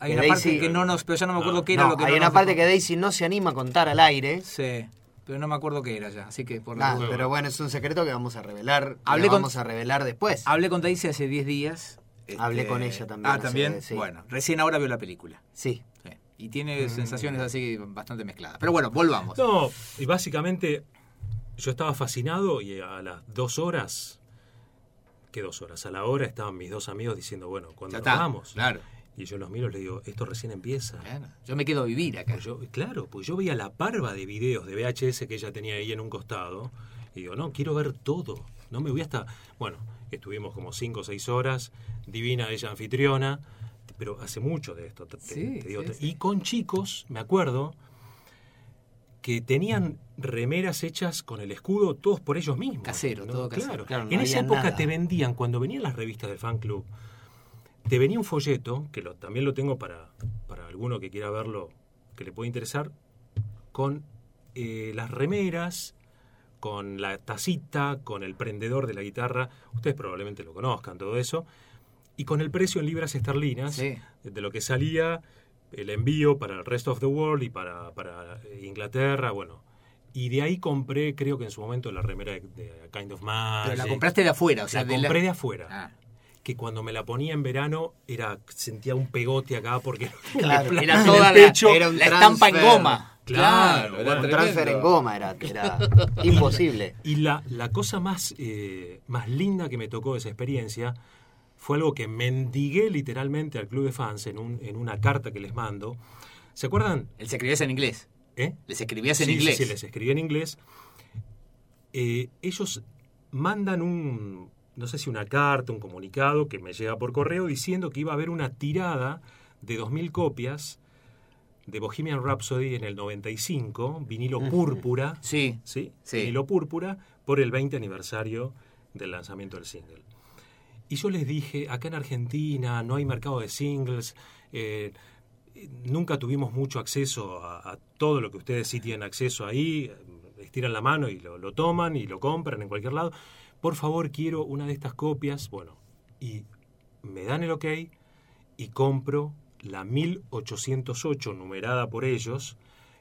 Hay que una parte que no nos, pero ya no me acuerdo No, qué era No, lo que hay no una nos parte que Daisy no se anima a contar al aire. Sí, pero no me acuerdo qué era ya, así que por la Ah, duda. pero bueno, es un secreto que vamos a revelar. Hablé con- vamos a revelar después. Hablé con Daisy hace 10 días. este, Hablé con ella también Ah, hace- también. sí. Bueno, recién ahora vio la película. Sí. Sí. Y tiene sensaciones así bastante mezcladas. Pero bueno, volvamos. no, y básicamente yo estaba fascinado y a las dos horas, ¿qué dos horas? A la hora estaban mis dos amigos diciendo, bueno, cuando vamos. Claro. Y yo los miro y les digo, esto recién empieza. Yo me quedo a vivir acá. Pues yo, claro, pues yo veía la parva de videos de VHS que ella tenía ahí en un costado y digo, no, quiero ver todo. No me voy hasta... Bueno, estuvimos como cinco o seis horas, divina ella anfitriona, pero hace mucho de esto. te- te- Sí, te digo, sí, te- sí. Y con chicos, me acuerdo, que tenían remeras hechas con el escudo todos por ellos mismos. Casero, todo casero. Claro, Claro, no en esa época nada. te vendían, cuando venían las revistas del fan club, te venía un folleto, que lo, también lo tengo para, para alguno que quiera verlo, que le puede interesar, con eh, las remeras, con la tacita, con el prendedor de la guitarra, ustedes probablemente lo conozcan, todo eso, y con el precio en libras esterlinas Sí. de lo que salía el envío para el rest of the world y para, para Inglaterra, bueno. Y de ahí compré, creo que en su momento, la remera de, Kind of Magic. Pero la compraste de afuera, o sea, La de compré de afuera. Ah. Que cuando me la ponía en verano era sentía un pegote acá porque Claro, me Era toda el la, era estampa en goma. Claro, era bueno, Un tremendo. transfer en goma era, era imposible. Y la, la cosa más, eh, más linda que me tocó de esa experiencia fue algo que mendigué literalmente al club de fans en, un, en una carta que les mando. ¿Se acuerdan? Les escribías en inglés. ¿Eh? Les escribías en Sí, sí, inglés. Sí, les escribí en inglés. Eh, ellos mandan un, no sé si una carta, un comunicado que me llega por correo diciendo que iba a haber una tirada de 2.000 copias de Bohemian Rhapsody en el 95, vinilo púrpura, Sí. ¿sí? Sí. Vinilo púrpura, por el 20 aniversario del lanzamiento del single. Y yo les dije, acá en Argentina no hay mercado de singles, eh, nunca tuvimos mucho acceso a, a todo lo que ustedes sí tienen acceso ahí, estiran la mano y lo, lo toman y lo compran en cualquier lado. Por favor, quiero una de estas copias. Bueno, y me dan el ok y compro la 1808 numerada por ellos,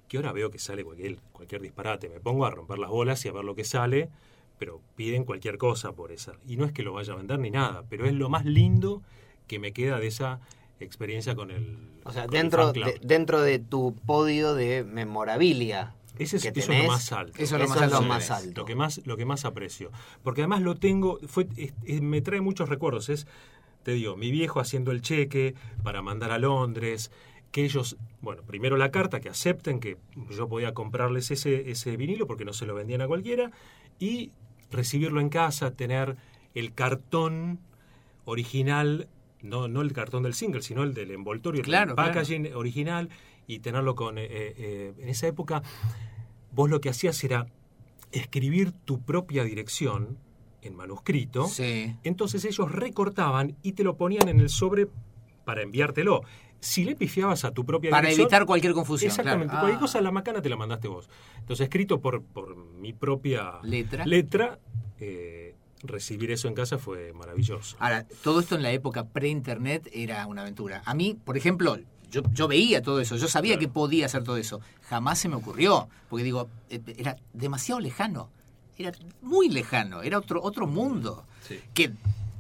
que ahora veo que sale cualquier, cualquier disparate. Me pongo a romper las bolas y a ver lo que sale, pero piden cualquier cosa por esa. Y no es que lo vaya a vender ni nada, pero es lo más lindo que me queda de esa experiencia con el. O sea, dentro de, dentro de tu podio de memorabilia. Ese es, que eso es lo más alto. Eso es lo Eso más es lo alto. más alto. Lo que más, lo que más aprecio. Porque además lo tengo, fue, es- es- me trae muchos recuerdos. Es, te digo, mi viejo haciendo el cheque para mandar a Londres, que ellos, bueno, primero la carta, que acepten que yo podía comprarles ese, ese vinilo porque no se lo vendían a cualquiera, y recibirlo en casa, tener el cartón original, no, no el cartón del single, sino el del envoltorio, Claro, el packaging original, y tenerlo con... eh, eh, en esa época, vos lo que hacías era escribir tu propia dirección en manuscrito. Sí. Entonces ellos recortaban y te lo ponían en el sobre para enviártelo. Si le pifiabas a tu propia Para dirección... evitar cualquier confusión. Exactamente. claro. Cualquier Ah. cosa la macana te la mandaste vos. Entonces, escrito por, por mi propia Letra. letra, eh, recibir eso en casa fue maravilloso. Ahora, todo esto en la época pre-internet era una aventura. A mí, por ejemplo, yo, yo veía todo eso, yo sabía Claro. que podía hacer todo eso. Jamás se me ocurrió, porque digo, eh, era demasiado lejano. Era muy lejano, era otro, otro mundo. Sí. Que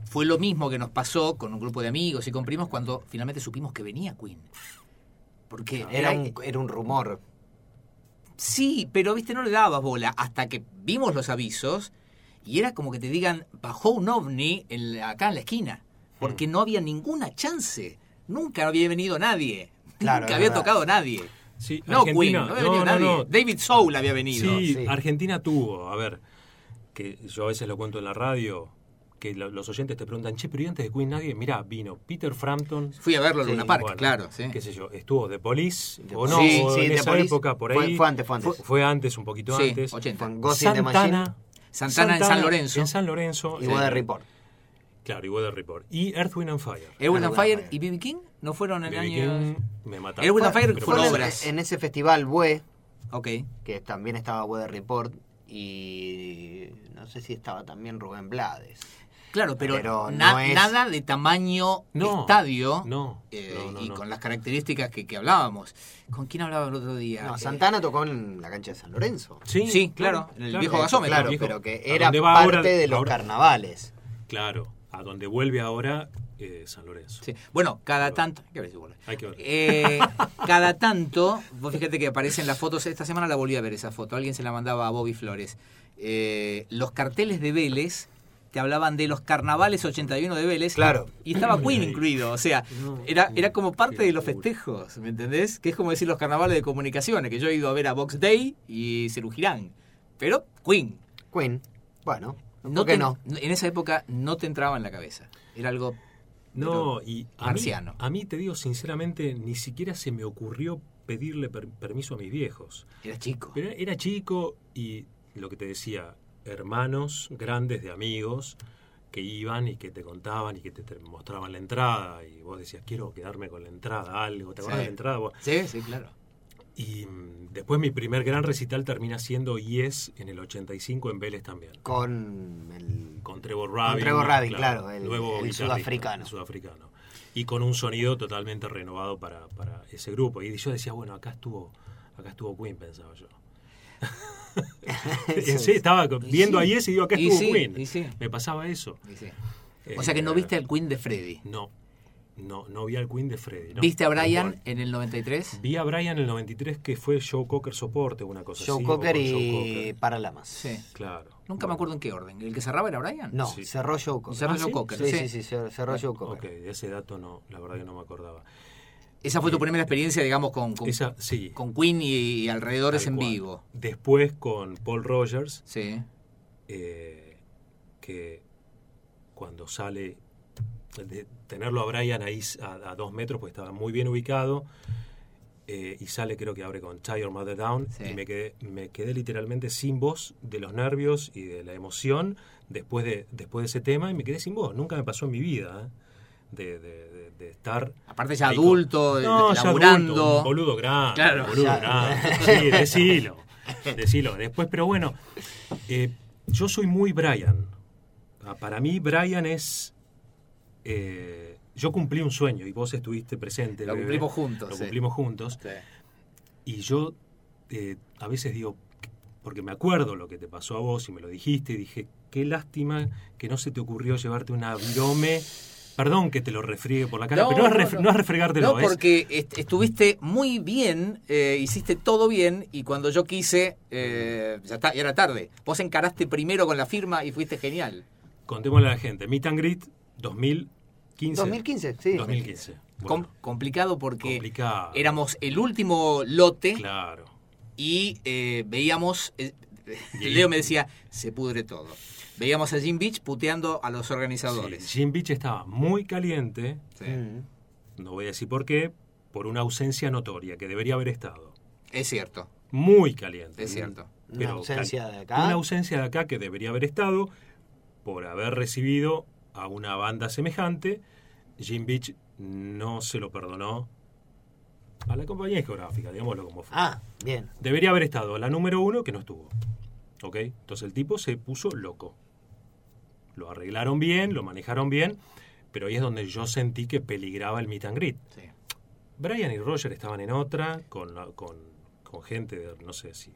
fue lo mismo que nos pasó con un grupo de amigos y con primos cuando finalmente supimos que venía Queen. Porque Era un, era un rumor. Sí, pero viste, no le dabas bola hasta que vimos los avisos y era como que te digan, bajó un ovni en la- acá en la esquina. Porque no había ninguna chance. Nunca había venido nadie. Claro, Nunca había verdad. tocado nadie. Sí, No, Argentina- Queen, no había no, venido no, nadie. no. David Soul había venido. Sí, Sí. Argentina tuvo, a ver, que yo a veces lo cuento en la radio, que lo- los oyentes te preguntan, che, pero ¿y antes de Queen nadie? Mirá, vino Peter Frampton, Fui a verlo en Sí, Luna Park, bueno, claro. Sí. qué sé yo, estuvo de Police, o no, Police. o Sí, sí, en The esa Police época, por ahí. fue antes, fue antes. Fue, fue antes, un poquito Sí, antes. 80. Con Ghost in the Machine Santana, Santana en San Lorenzo. En San Lorenzo. y Report. Claro, y Weather Report. Y Earth, Wind and Fire. Erwin and Claro, Fire y B.B. King no fueron años... King me mataron. Erwin and Fire fueron obras. En ese festival BUE, Ok. que también estaba Weather Report, y no sé si estaba también Rubén Blades. Claro, pero, Pero no es- nada de tamaño No, estadio no, eh, no, no, y no. con las características que, que hablábamos. ¿Con quién hablaba el otro día? No, Eh, Santana tocó en la cancha de San Lorenzo. Sí, claro, en el viejo gasómetro. Claro, pero que era parte ahora- de los ahora- carnavales. Claro, a donde vuelve ahora eh, San Lorenzo. Sí. Bueno, cada tanto... hay que ver si vuelve. Hay que ver. Eh, cada tanto, vos fíjate que aparecen las fotos, esta semana la volví a ver esa foto, alguien se la mandaba a Bobby Flores. Eh, los carteles de Vélez te hablaban de los carnavales 81 de Vélez. Claro. Y estaba Queen incluido, o sea, No, era, era como parte de los festejos, ¿me entendés? Que es como decir los carnavales de comunicaciones, que yo he ido a ver a Box Day y Cerú Girán. Pero Queen. Queen, bueno, No ¿por qué te- no? En esa época no te entraba en la cabeza. Era algo... No, y a mí, marciano. a mí te digo sinceramente, ni siquiera se me ocurrió pedirle per- permiso a mis viejos. Era chico. Pero era chico y lo que te decía, hermanos grandes de amigos que iban y que te contaban y que te, te mostraban la entrada y vos decías, quiero quedarme con la entrada, algo, ¿te acuerdas Sí. de la entrada? Vos- Sí, sí, claro. Y mm, después mi primer gran recital termina siendo Yes en el 85 en Vélez también. Con el... Con Trevor Rabin. Trevor Rabin, claro, el- nuevo el sudafricano. el sudafricano. Y con un sonido totalmente renovado para, para ese grupo. Y yo decía, bueno, acá estuvo, acá estuvo Queen, pensaba yo. Serio, estaba viendo sí. a Yes y digo, acá Y estuvo sí, Queen. y sí. Me pasaba eso. Y sí. Eh, O sea que no viste al Queen de Freddy. No, no, no vi al Queen de Freddy. no. ¿Viste a Brian en el 93? Vi a Brian en el 93 que fue Joe Cocker soporte, una cosa Joe así. Cocker Joe y Cocker. Paralamas. Sí. Claro. Nunca me acuerdo en qué orden. ¿El que cerraba era Brian? No, Sí. cerró Joe Cocker. Cerró Ah, Joe ¿sí? Cocker. Sí, sí. sí, sí, cer- cerró Joe Ok, Cocker. de ese dato no, la verdad que no me acordaba. Esa fue tu primera experiencia, digamos, con, con, Esa, sí. con Queen y, y alrededores tal en cual. vivo. Después con Paul Rogers, Sí. eh, que cuando sale, de tenerlo a Brian ahí a, a dos metros, pues estaba muy bien ubicado, eh, y sale creo que abre con Your Mother Down, Sí. y me quedé, me quedé literalmente sin voz de los nervios y de la emoción después de, después de ese tema, y me quedé sin voz. Nunca me pasó en mi vida, ¿eh? de, de- de- de estar... Aparte ya con- adulto, ya laburando. adulto, un boludo grande, Claro. un boludo Ya. grande. Sí, decilo, decilo. Después, pero bueno, eh, yo soy muy Brian. Ah, Para mí, Brian es. Eh, yo cumplí un sueño y vos estuviste presente. Lo bebé. cumplimos juntos, Lo sí. cumplimos juntos. Y yo eh, a veces digo, porque me acuerdo lo que te pasó a vos y me lo dijiste, y dije, qué lástima que no se te ocurrió llevarte una virome. Perdón que te lo refriegue por la cara, No, pero no, es, no, ref- no. es refregártelo, No, es- porque est- estuviste muy bien, eh, hiciste todo bien y cuando yo quise, eh, ya, está, ya era tarde. Vos encaraste primero con la firma y fuiste genial. Contémosle a la gente. Meet and Greet 2015. 2015, sí. 2015. Com- Bueno, complicado porque complicado. éramos el último lote Claro. y eh, veíamos, eh, Y- Leo me decía, se pudre todo. Veíamos a Jim Beach puteando a los Sí, organizadores. Jim Beach estaba muy caliente, Sí. Mm. no voy a decir por qué, por una ausencia notoria que debería haber estado. Es cierto, Muy caliente. es cierto. Una Pero ausencia cal- de acá. Una ausencia de acá que debería haber estado por haber recibido a una banda semejante. Jim Beach no se lo perdonó a la compañía discográfica, digámoslo como fue. Ah, bien. Debería haber estado la número uno que no estuvo. ¿Ok? Entonces el tipo se puso loco. Lo arreglaron bien, lo manejaron bien, pero ahí es donde yo sentí que peligraba el meet and greet. Sí. Brian y Roger estaban en otra, con, la- con, con gente de, no sé si,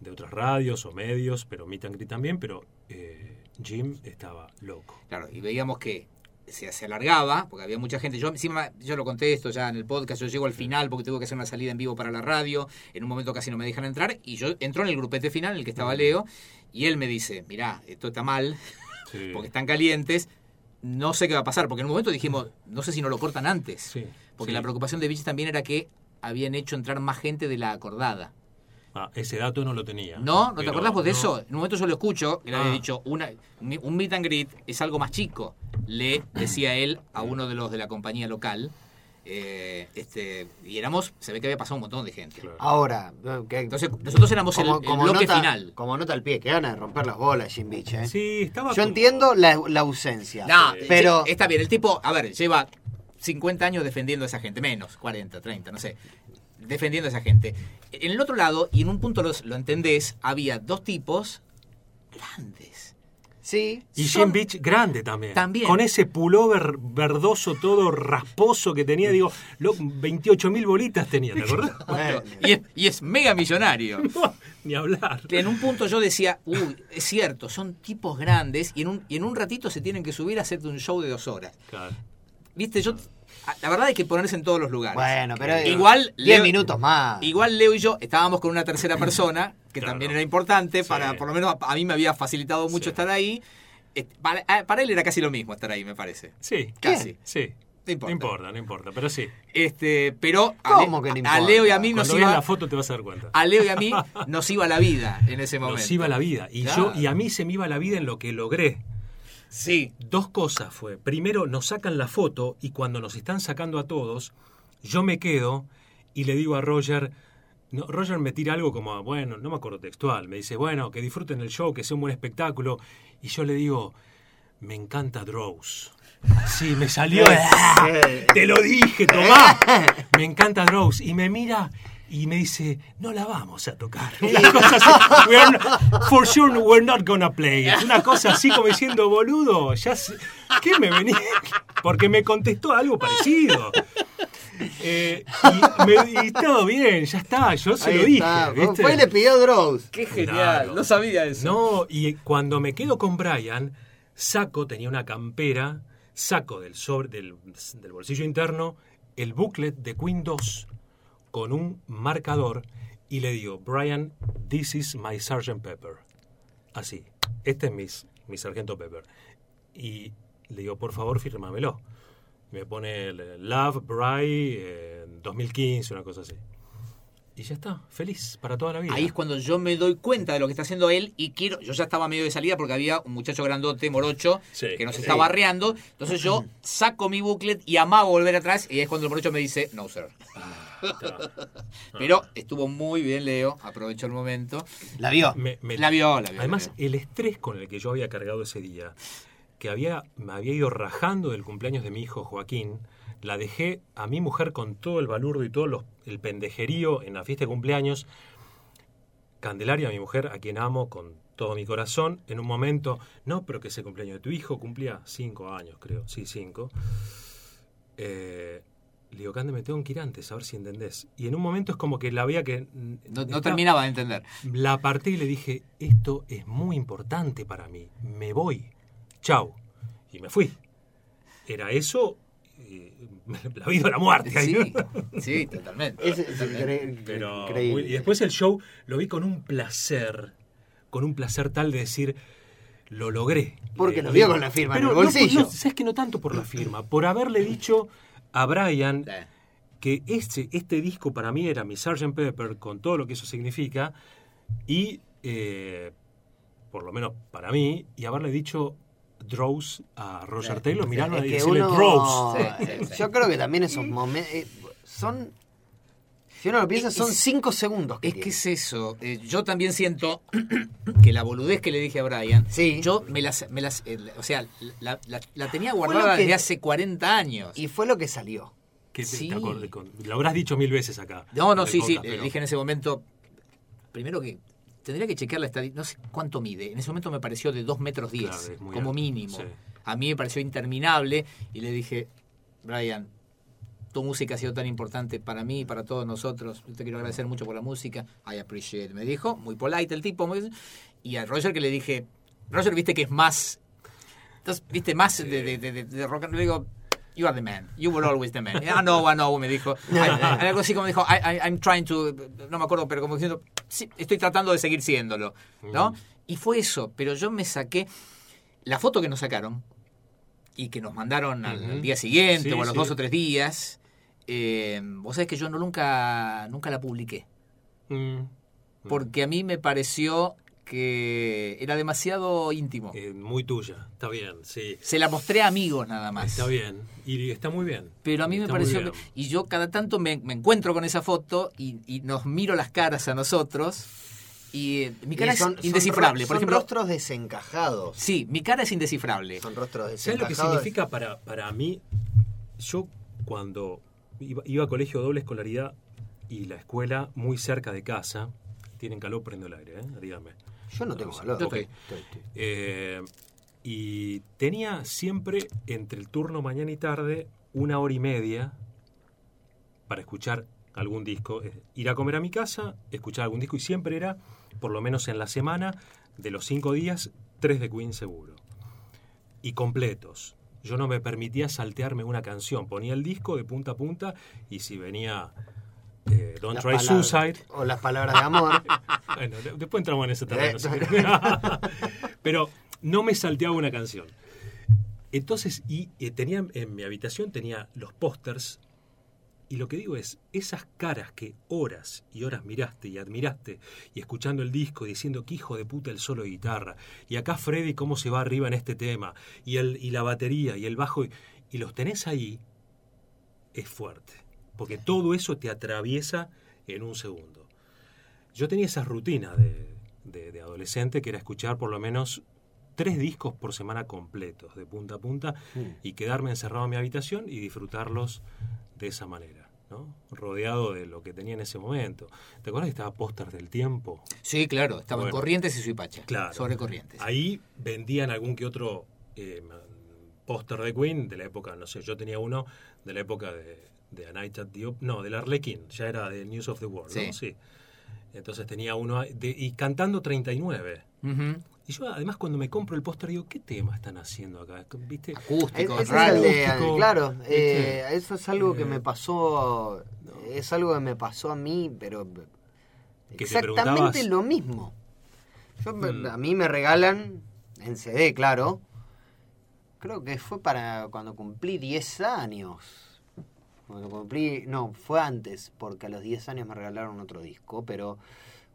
de otras radios o medios, pero meet and greet también, pero eh, Jim estaba loco. Claro, y veíamos que se, se alargaba, porque había mucha gente. Yo encima, yo lo contesto ya en el podcast, yo llego al final porque tengo que hacer una salida en vivo para la radio. En un momento casi no me dejan entrar. Y yo entro en el grupete final en el que estaba Leo. Y él me dice, mirá, esto está mal, Sí. porque están calientes. No sé qué va a pasar, porque en un momento dijimos, no sé si no lo cortan antes. Sí, Porque sí. la preocupación de Bichis también era que habían hecho entrar más gente de la acordada. Ah, ese dato no lo tenía. ¿No? ¿No te acordás vos de no. eso? En un momento yo lo escucho, que le había Ah. dicho, una, un meet and greet es algo más chico. Le decía él a uno de los de la compañía local. eh, este, y éramos, se ve que había pasado un montón de gente. Claro. Ahora, que- Entonces, nosotros éramos el, como, el como bloque nota, final. como nota al pie, que gana de romper las bolas Jim Beach, ¿eh? Sí, estaba Yo como- entiendo la, la ausencia. No, pero está bien. El tipo, a ver, lleva 50 años defendiendo a esa gente, menos, 40, 30, no sé. Defendiendo a esa gente. En el otro lado, y en un punto los- lo entendés, había dos tipos grandes. sí, Y Son- Jim Beach grande también. También. Con ese pullover verdoso todo rasposo que tenía, digo, 28 mil bolitas tenía, ¿te acordás? bueno. Y es, y es mega millonario. Ni hablar. En un punto yo decía, uy, es cierto, son tipos grandes y en un, y en un ratito se tienen que subir a hacerte un show de dos horas. Claro. Viste, yo. La verdad hay que ponerse en todos los lugares. Bueno, pero Igual 10 Leo- minutos más. Igual Leo y yo estábamos con una tercera persona, que Claro. también era importante, Sí. para, por lo menos a, a mí me había facilitado mucho Sí. estar ahí. Para, ah, para él era casi lo mismo estar ahí, me parece. Sí, Casi. sí. No importa. No importa, no importa, pero sí. Este, pero a, ¿Cómo Le- que no a importa? Leo y a mí nos Cuando iba, la foto te vas a dar cuenta. a Leo y a mí nos iba la vida en ese momento. Nos iba la vida. Y Claro. yo, y a mí se me iba la vida en lo que logré. Sí, Dos cosas fue. Primero, nos sacan la foto y cuando nos están sacando a todos, yo me quedo y le digo a Roger, no, Roger me tira algo como, bueno, no me acuerdo textual, me dice, bueno, que disfruten el show, que sea un buen espectáculo. Y yo le digo, me encanta Drows. Sí, me salió. Eh, Te lo dije, Tomás. Me encanta Drows. Y me mira y me dice, no la vamos a tocar. Una cosa así. "We're not- for sure we're not gonna play. it". Una cosa así como diciendo, boludo, ya sé- ¿qué me venía? Porque me contestó algo parecido. Eh, y, me- y todo bien, ya está, yo se ahí lo dije. Fue y le pidió Drows. qué genial. Claro. No sabía eso. No, y cuando me quedo con Brian, saco, tenía una campera, saco del, sobre, del, del bolsillo interno el booklet de Queen 2 con un marcador y le digo, Brian, this is my Sgt. Pepper. Así, este es mi, mi Sargento Pepper. Y le digo, por favor, fírmamelo. Me pone el Love, Bry, eh, 2015, una cosa así. Y ya está, feliz para toda la vida. Ahí es cuando yo me doy cuenta de lo que está haciendo él y quiero, yo ya estaba medio de salida porque había un muchacho grandote, morocho, Sí. que nos Sí. estaba arreando. Entonces yo saco mi booklet y amago volver atrás y ahí es cuando el morocho me dice, no, sir. Pero estuvo muy bien, Leo, aprovecho el momento. La vio. Me- me- La vio, la vio. Además, la vio. el estrés con el que yo había cargado ese día, que había, me había ido rajando del cumpleaños de mi hijo Joaquín, la dejé a mi mujer con todo el balurdo y todo los- el pendejerío en la fiesta de cumpleaños. Candelaria, mi mujer, a quien amo con todo mi corazón, en un momento, no, pero que ese cumpleaños de tu hijo cumplía cinco años, creo, sí, cinco. Eh, le digo, Cande, me tengo que ir antes, a ver si entendés. Y en un momento es como que la veía que... mm, No, no estaba- terminaba de entender. la aparté y le dije, esto es muy importante para mí, me voy, chau. Y me fui. Era eso, eh, la vida o la muerte. Sí, ¿no? sí, totalmente. Es, Pero, increíble. y después el show lo vi con un placer, con un placer tal de decir, lo logré. Porque Eh, lo vio con la firma en el no, bolsillo. no, ¿Sabes que no tanto por la firma? Por haberle dicho a Brian Sí. que este, este disco para mí era mi Sgt. Pepper con todo lo que eso significa y eh, por lo menos para mí y haberle dicho Drows a Roger Sí. Taylor mirarlo y que decirle uno- Drows Sí, sí, sí. Yo creo que también esos momentos son. Si uno lo piensa, Es- son cinco segundos. Que Es que es eso. Eh, yo también siento que la boludez que le dije a Brian, Sí. yo me las, me las eh, o sea, la, la- la tenía guardada que- desde hace 40 años. Y fue lo que salió. que te- Sí. te acordé con- lo habrás dicho mil veces acá No, no, sí, sí. podcast, pero- dije en ese momento, primero que tendría que chequear la estadística, no sé cuánto mide. En ese momento me pareció de 2 metros 10, Claro, es muy como alto, mínimo. sí. A mí me pareció interminable y le dije, Brian, tu música ha sido tan importante para mí y para todos nosotros. Yo te quiero agradecer mucho por la música. I appreciate. Me dijo, muy polite el tipo. muy- Y a Roger que le dije, Roger, viste que es más Entonces, viste, más de, de, de, de rock roll, digo, you are the man, you were always the man. I know, I know, me dijo. Algo así como dijo, I, I'm trying to, no me acuerdo, pero como diciendo, sí, estoy tratando de seguir siéndolo, ¿no? Y fue eso, pero yo me saqué la foto que nos sacaron y que nos mandaron al, día siguiente Sí, o a los sí. dos o tres días. eh, vos sabés que yo no, nunca, nunca la publiqué Mm. porque a mí me pareció que era demasiado íntimo. Eh, muy tuya, está bien, sí. Se la mostré a amigos nada más. Está bien, y está muy bien. Pero a mí me Está pareció... que- y yo cada tanto me, me encuentro con esa foto y, y nos miro las caras a nosotros y eh, mi cara Y son- es indescifrable. Por son ejemplo, rostros desencajados. sí, mi cara es indescifrable. Son rostros ¿Sabes desencajados. lo que significa para, para mí? Yo cuando iba, iba a colegio doble escolaridad y la escuela muy cerca de casa, tienen calor, prendo el aire, ¿eh? dígame. Yo no tengo valor. Yo Ok. estoy. Estoy- estoy. Eh, y tenía siempre entre el turno mañana y tarde una hora y media para escuchar algún disco. Eh, Ir a comer a mi casa, escuchar algún disco y siempre era, por lo menos en la semana, de los cinco días, tres de Queen seguro. Y completos. Yo no me permitía saltearme una canción. Ponía el disco de punta a punta y si venía eh, Don't Las Try palabras- Suicide, O las palabras de amor. bueno, de- después entramos en ese terreno. Eh, querés. Pero no me salteaba una canción. Entonces, y, eh, tenía en mi habitación tenía los pósters. Y lo que digo es, esas caras que horas y horas miraste y admiraste, y escuchando el disco, diciendo que hijo de puta el solo de guitarra, y acá Freddy cómo se va arriba en este tema, y, el, y la batería, y el bajo, y, y los tenés ahí, es fuerte. Porque todo eso te atraviesa en un segundo. Yo tenía esa rutina de, de- de adolescente que era escuchar por lo menos tres discos por semana completos, de punta a punta, y quedarme encerrado en mi habitación y disfrutarlos de esa manera, ¿no? Rodeado de lo que tenía en ese momento. ¿Te acuerdas que estaba póster del tiempo? Sí, claro, estaba en Bueno. Corrientes y Suipacha. Claro. Sobre Corrientes. Ahí vendían algún que otro eh, póster de Queen de la época, no sé, yo tenía uno de la época de, de A Night at the Op- no, del Arlequín, ya era de News of the World, ¿no? Sí. Sí. Entonces tenía uno de- y cantando 39. Ujú. Y yo además cuando me compro el póster digo, ¿qué tema están haciendo acá? ¿Viste? Acústico, ese es raro. el de- Acústico, claro, eh, eso es algo que Eh, me pasó, es algo que me pasó a mí, pero Que exactamente lo mismo. Yo, me- Mm. A mí me regalan, en CD, claro, creo que fue para cuando cumplí 10 años. Cuando cumplí, no, fue antes, porque a los 10 años me regalaron otro disco, pero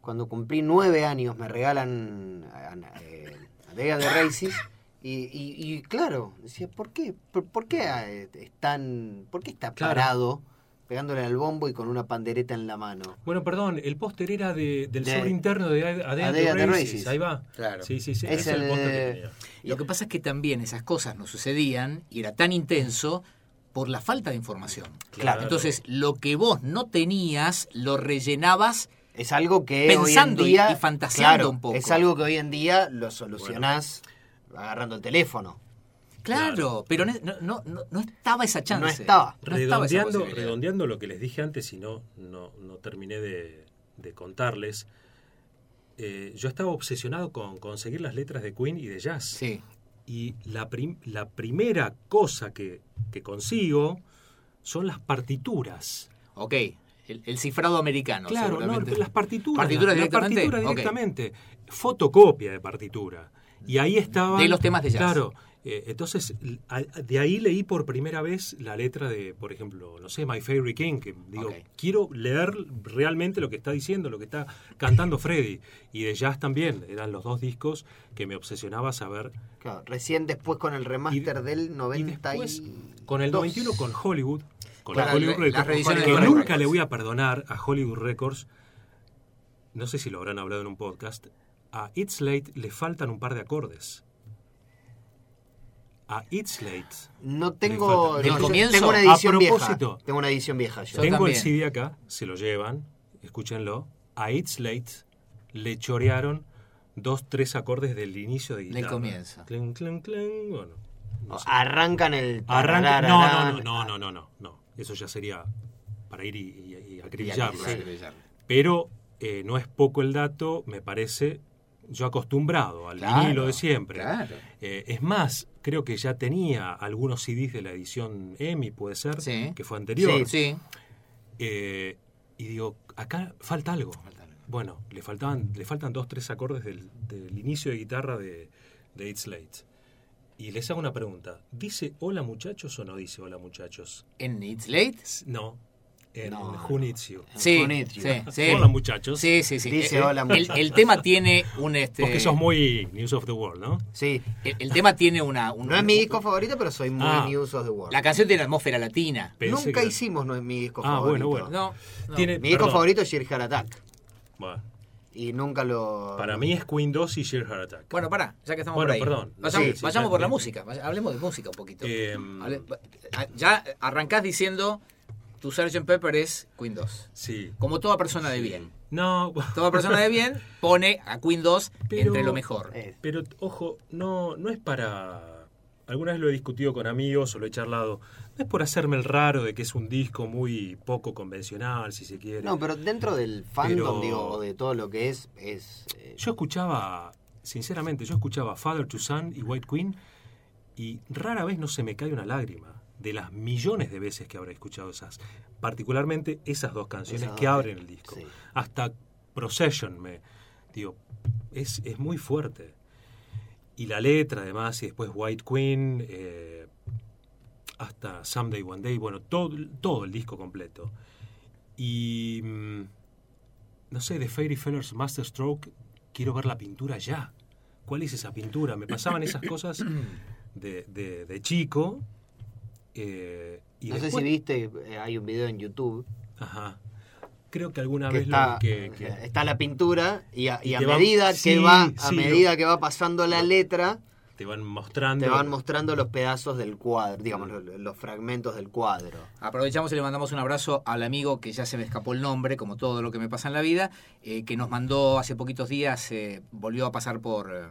cuando cumplí 9 años me regalan a, eh, a Day of the Races. Y, y, y claro, decía, ¿por qué? ¿Por, por qué eh, están, por qué está Claro. parado pegándole al bombo y con una pandereta en la mano? Bueno, perdón, el póster era de, del De- sobre interno de A A Day Day at at the the Races. Races. Ahí va. Claro. Sí, sí, sí. Es ese es el el, póster que tenía. Lo que pasa es que también esas cosas no sucedían y era tan intenso por la falta de información. Claro. Entonces, lo que vos no tenías, lo rellenabas Es algo que Pensando hoy en día, y fantaseando claro, un poco. Es algo que hoy en día lo solucionás agarrando el teléfono. Claro, Claro. pero no, no, no, no estaba esa chance. No estaba. No estaba esa redondeando, redondeando lo que les dije antes y no, no, no terminé de, de contarles, eh, yo estaba obsesionado con conseguir las letras de Queen y de jazz. Sí. Y la, prim- la primera cosa que, que consigo son las partituras. Ok, el, el cifrado americano. claro, no, las partituras. ¿Partituras directamente? partitura directamente. Fotocopia de partitura. Y ahí estaba. De los temas de jazz. Claro. eh, entonces, a- de ahí leí por primera vez la letra de, por ejemplo, no sé, My Favorite King, que digo, quiero leer realmente lo que está diciendo, lo que está cantando Freddy. Y de jazz también, eran los dos discos que me obsesionaba saber. Claro, recién después con el remaster del Y 90 después, y con el dos. 91, con Hollywood, con Claro, la Hollywood Records, reediciones que de nunca le voy a perdonar a Hollywood Records, no sé si lo habrán hablado en un podcast, a It's Late le faltan un par de acordes. A It's Late. No tengo. ¿Del no, yo comienzo? Tengo una A edición propósito. vieja. Tengo una edición vieja. yo. Yo Tengo también. el CD acá, se lo llevan, escúchenlo. A It's Late le chorearon dos, tres acordes del inicio de guitarra. comienzo. Clen, clen, clen, bueno, no sé. Arrancan el. Arranca, no, no, no, no, no, no, no. Eso ya sería para ir y, y- y acribillarlo. Sí, acribillarlo. Pero eh, no es poco el dato, me parece yo acostumbrado al Claro, vinilo de siempre. claro. Eh, es más, creo que ya tenía algunos CDs de la edición EMI, puede ser, Sí. que fue anterior. Sí. Eh, y digo, acá falta algo. Bueno, le faltaban, le faltan dos, tres acordes del, del inicio de guitarra de, de It's Late. Y les hago una pregunta. ¿Dice hola muchachos o no dice hola muchachos? ¿En It's Late? No, en No, Who no. Needs You. Sí, Who Needs You. sí, sí. Hola muchachos. Sí, sí, sí. Dice Eh, hola, el, muchachos. el tema tiene un este. Vos que sos muy News of the World, ¿no? Sí. el, el tema tiene una. un- No es mi disco favorito, pero soy muy Ah. News of the World. La canción tiene atmósfera latina. Pensé Nunca que- hicimos no es mi disco Ah, favorito. bueno, bueno. No. no. Tiene- Mi disco favorito es Heart Attack. Bueno, Y nunca lo. para mí es Queen 2 y Sheer Heart Attack. Bueno, pará, ya que estamos Bueno, por ahí. perdón. Vayamos, Sí, sí, vayamos ya- por la música. Hablemos de música un poquito. Eh, Hable- ya arrancás diciendo tu Sgt. Pepper es Queen 2. Sí. Como toda persona de bien. No, Toda persona de bien pone a Queen 2 Pero- entre lo mejor. Eh, Pero, ojo, no, no es para... Alguna vez lo he discutido con amigos o lo he charlado. No es por hacerme el raro de que es un disco muy poco convencional, si se quiere. No, pero dentro del fandom, Pero- digo, o de todo lo que es, es. eh, Yo escuchaba, sinceramente, yo escuchaba Father to Son y White Queen y rara vez no se me cae una lágrima de las millones de veces que habré escuchado esas, particularmente esas dos canciones que abren el disco. sí. Hasta Procession me digo, es, es muy fuerte. Y la letra además, y después White Queen, eh, hasta Someday One Day, bueno, todo, todo el disco completo. Y mm, no sé, de Fairy Fellers Masterstroke, quiero ver la pintura ya. ¿Cuál es esa pintura? Me pasaban esas cosas de, de- de chico. eh, y no sé si viste, eh, hay un video en YouTube Ajá. Creo que alguna que vez está, lo que, que- está la pintura y a, y Y a te van- medida que sí, va a sí, medida lo- que va pasando la letra te van mostrando. te van mostrando los pedazos del cuadro, digamos los, los fragmentos del cuadro. Aprovechamos y le mandamos un abrazo al amigo que ya se me escapó el nombre, como todo lo que me pasa en la vida, eh, que nos mandó hace poquitos días, eh, volvió a pasar por eh,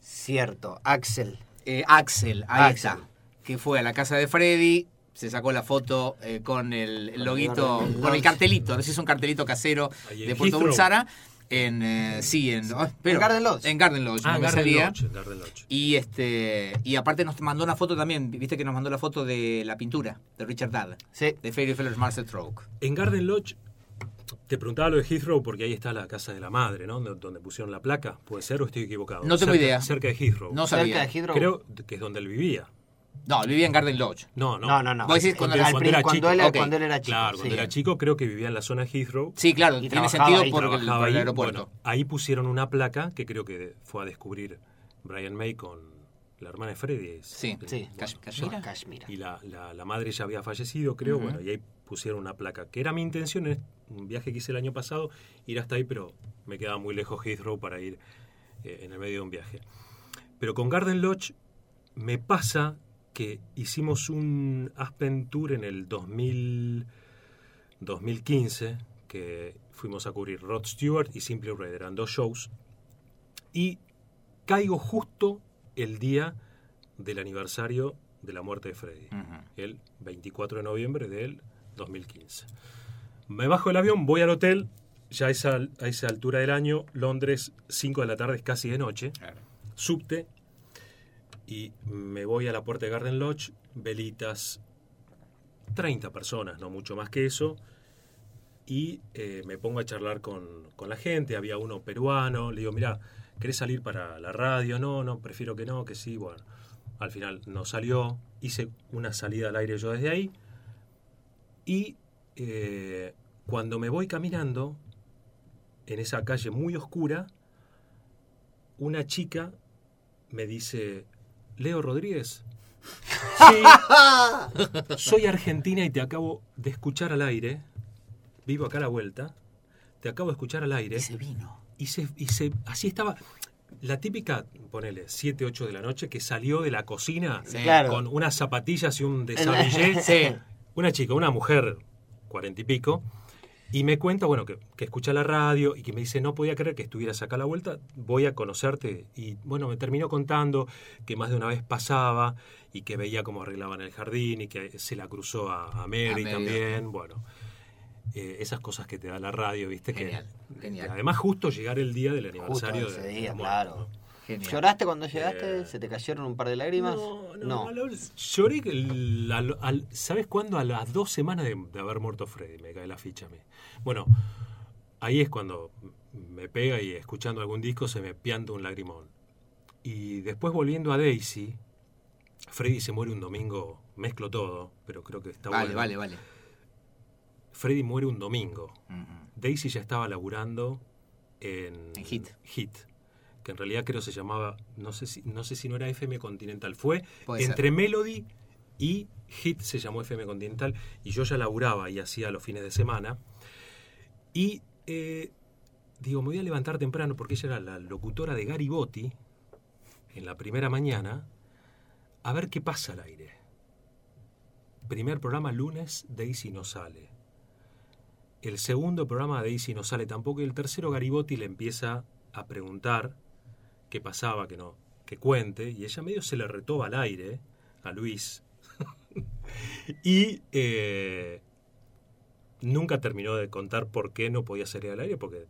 Cierto, Axel. eh, Axel, ahí Axel. está, que fue a la casa de Freddy, se sacó la foto eh, con el, loguito, con el cartelito, no sé si es un cartelito casero de Puerto Heathrow. Bulsara, en, eh, sí, en, oh, pero- Garden Lodge. En Garden Lodge, Ah, Garden. Lodge, Garden Lodge. Y este y aparte nos mandó una foto también, viste que nos mandó la foto de la pintura de Richard Dadd, Sí. de Fairy Fellers Master Stroke. En Garden Lodge, te preguntaba lo de Heathrow porque ahí está la casa de la madre, ¿no? Donde pusieron la placa. ¿Puede ser o estoy equivocado? No tengo Cerca- idea. Cerca de Heathrow. No Cerca sabía. de Heathrow. Creo que es donde él vivía. No, vivía en Garden Lodge. No, no. No, no, no. Vos decís cuando era- cuando era cuando chico. él, Ok. cuando él era chico. Claro, sí. cuando era chico creo que vivía en la zona de Heathrow. Sí, claro, Y tiene sentido ahí, por el, por el ahí. aeropuerto. Bueno, ahí pusieron una placa que creo que fue a descubrir Brian May con la hermana de Freddy. Sí, Sí. Cash- Kashmira. Kashmira. y la, la- la madre ya había fallecido, creo, bueno, y ahí pusieron una placa, que era mi intención, es un viaje que hice el año pasado, ir hasta ahí, pero me quedaba muy lejos Heathrow para ir eh, en el medio de un viaje. Pero con Garden Lodge me pasa que hicimos un Aspen Tour en el 2000, 2015, que fuimos a cubrir Rod Stewart y Simply Red, eran dos shows, y caigo justo el día del aniversario de la muerte de Freddy, el 24 de noviembre del 2015. Me bajo del avión, voy al hotel, ya a esa, a esa altura del año, Londres, 5 de la tarde, es casi de noche, Claro. subte, y me voy a la puerta de Garden Lodge, velitas, 30 personas, no mucho más que eso, y eh, me pongo a charlar con, con la gente, había uno peruano, le digo, mira, ¿querés salir para la radio? No, no, prefiero que no, que sí, bueno, al final no salió, hice una salida al aire yo desde ahí, y eh, cuando me voy caminando, en esa calle muy oscura, una chica me dice, Leo Rodríguez. Sí, soy argentina y te acabo de escuchar al aire. Vivo acá a la vuelta. Te acabo de escuchar al aire. Y se vino. Y se, y se, así estaba. La típica, ponele, 7, 8 de la noche, que salió de la cocina Sí. Claro. con unas zapatillas y un desabillé. Sí. Una chica, una mujer, cuarenta y pico, y me cuenta, bueno, que, que escucha la radio y que me dice, no podía creer que estuvieras acá a la vuelta, voy a conocerte. Y bueno, me terminó contando que más de una vez pasaba y que veía cómo arreglaban el jardín y que se la cruzó a, a Mary A también, bueno. eh, esas cosas que te da la radio, ¿viste? Genial, que, genial. además justo llegar el día del Justo aniversario ese de, día. Genial. ¿Lloraste cuando llegaste? Eh, ¿Se te cayeron un par de lágrimas? No, no, la- lloré al- al- ¿sabes cuándo? A las dos semanas de, de haber muerto Freddy, me cae la ficha a mí. Bueno, ahí es cuando me pega y escuchando algún disco se me pianta un lagrimón. Y después volviendo a Daisy, Freddy se muere un domingo, mezclo todo, pero creo que está Vale, bueno. vale, vale. Freddy muere un domingo. Ujú. Daisy ya estaba laburando en, En Hit. Hit, que en realidad creo se llamaba, no sé si, no sé si no era FM Continental, fue Puede entre ser. Melody y Hit se llamó FM Continental y yo ya laburaba y hacía los fines de semana. Y eh, digo, me voy a levantar temprano porque ella era la locutora de Garibotti en la primera mañana a ver qué pasa al aire. Primer programa lunes, Daisy no sale. El segundo programa Daisy no sale tampoco y el tercero Garibotti le empieza a preguntar qué pasaba, que no, que cuente, y ella medio se le retoba al aire a Luis. y eh, nunca terminó de contar por qué no podía salir al aire, porque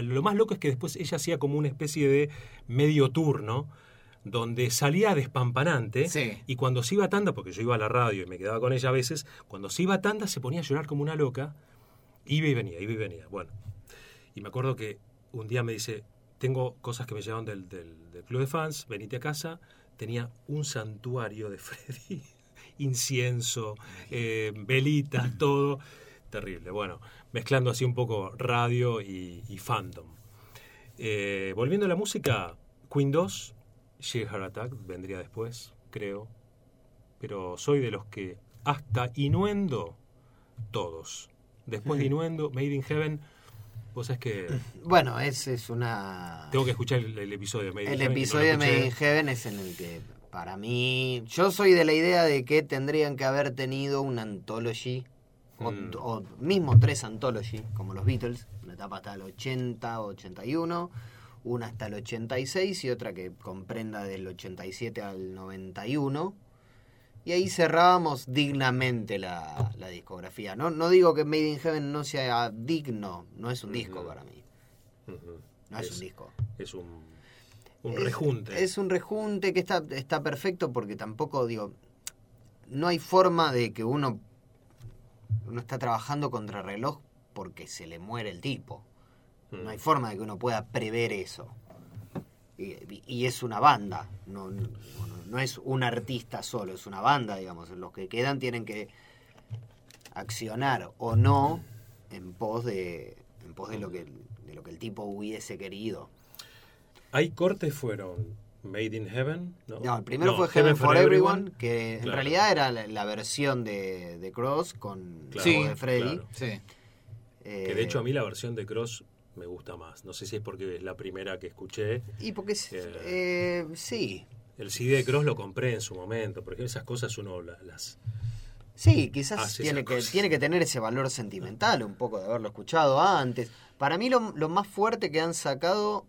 lo más loco es que después ella hacía como una especie de medio turno, donde salía despampanante, Sí. y cuando se iba a tanda, porque yo iba a la radio y me quedaba con ella a veces, cuando se iba a tanda se ponía a llorar como una loca, iba y venía, iba y venía. Bueno, y me acuerdo que un día me dice, tengo cosas que me llevaron del, del- del club de fans, venite a casa, tenía un santuario de Freddy, incienso, eh, velitas, todo, terrible. Bueno, mezclando así un poco radio y, y fandom. Eh, volviendo a la música, Queen 2, Sheer Heart Attack vendría después, creo. Pero soy de los que hasta Inuendo, todos. Después de Inuendo, Made in Heaven, vos sabés que Bueno, es, es una... tengo que escuchar el, el episodio de Made in El que no episodio de. Made in Heaven es en el que, para mí, yo soy de la idea de que tendrían que haber tenido una anthology, o, Mm. o mismo tres anthology, como los Beatles, una etapa hasta el 80, 81, una hasta el 86 y otra que comprenda del 87 al 91. Y ahí cerrábamos dignamente la, la discografía. No, no digo que Made in Heaven no sea digno, no es un disco para mí. No es, Es- un disco. Es un, un Es- rejunte. Es un rejunte que está, está perfecto porque tampoco, digo, no hay forma de que uno, uno está trabajando contra reloj porque se le muere el tipo. Mm. No hay forma de que uno pueda prever eso. Y, y es una banda, no, no, no es un artista solo, es una banda, digamos. Los que quedan tienen que accionar o no en pos de, en pos de lo que de lo que el tipo hubiese querido. Hay cortes fueron Made in Heaven. No, No, el primero No, fue Heaven for Everyone, que en Claro. realidad era la, la versión de, de Cross con Claro, de Freddy. claro. Sí. Eh, Que de hecho a mí la versión de Cross me gusta más. No sé si es porque es la primera que escuché. Y porque es- Eh. eh, sí, El CD de Cross lo compré en su momento, porque esas cosas uno la- las... sí, quizás tiene que, cosas. tiene que tener ese valor sentimental un poco de haberlo escuchado antes. Para mí lo, lo más fuerte que han sacado,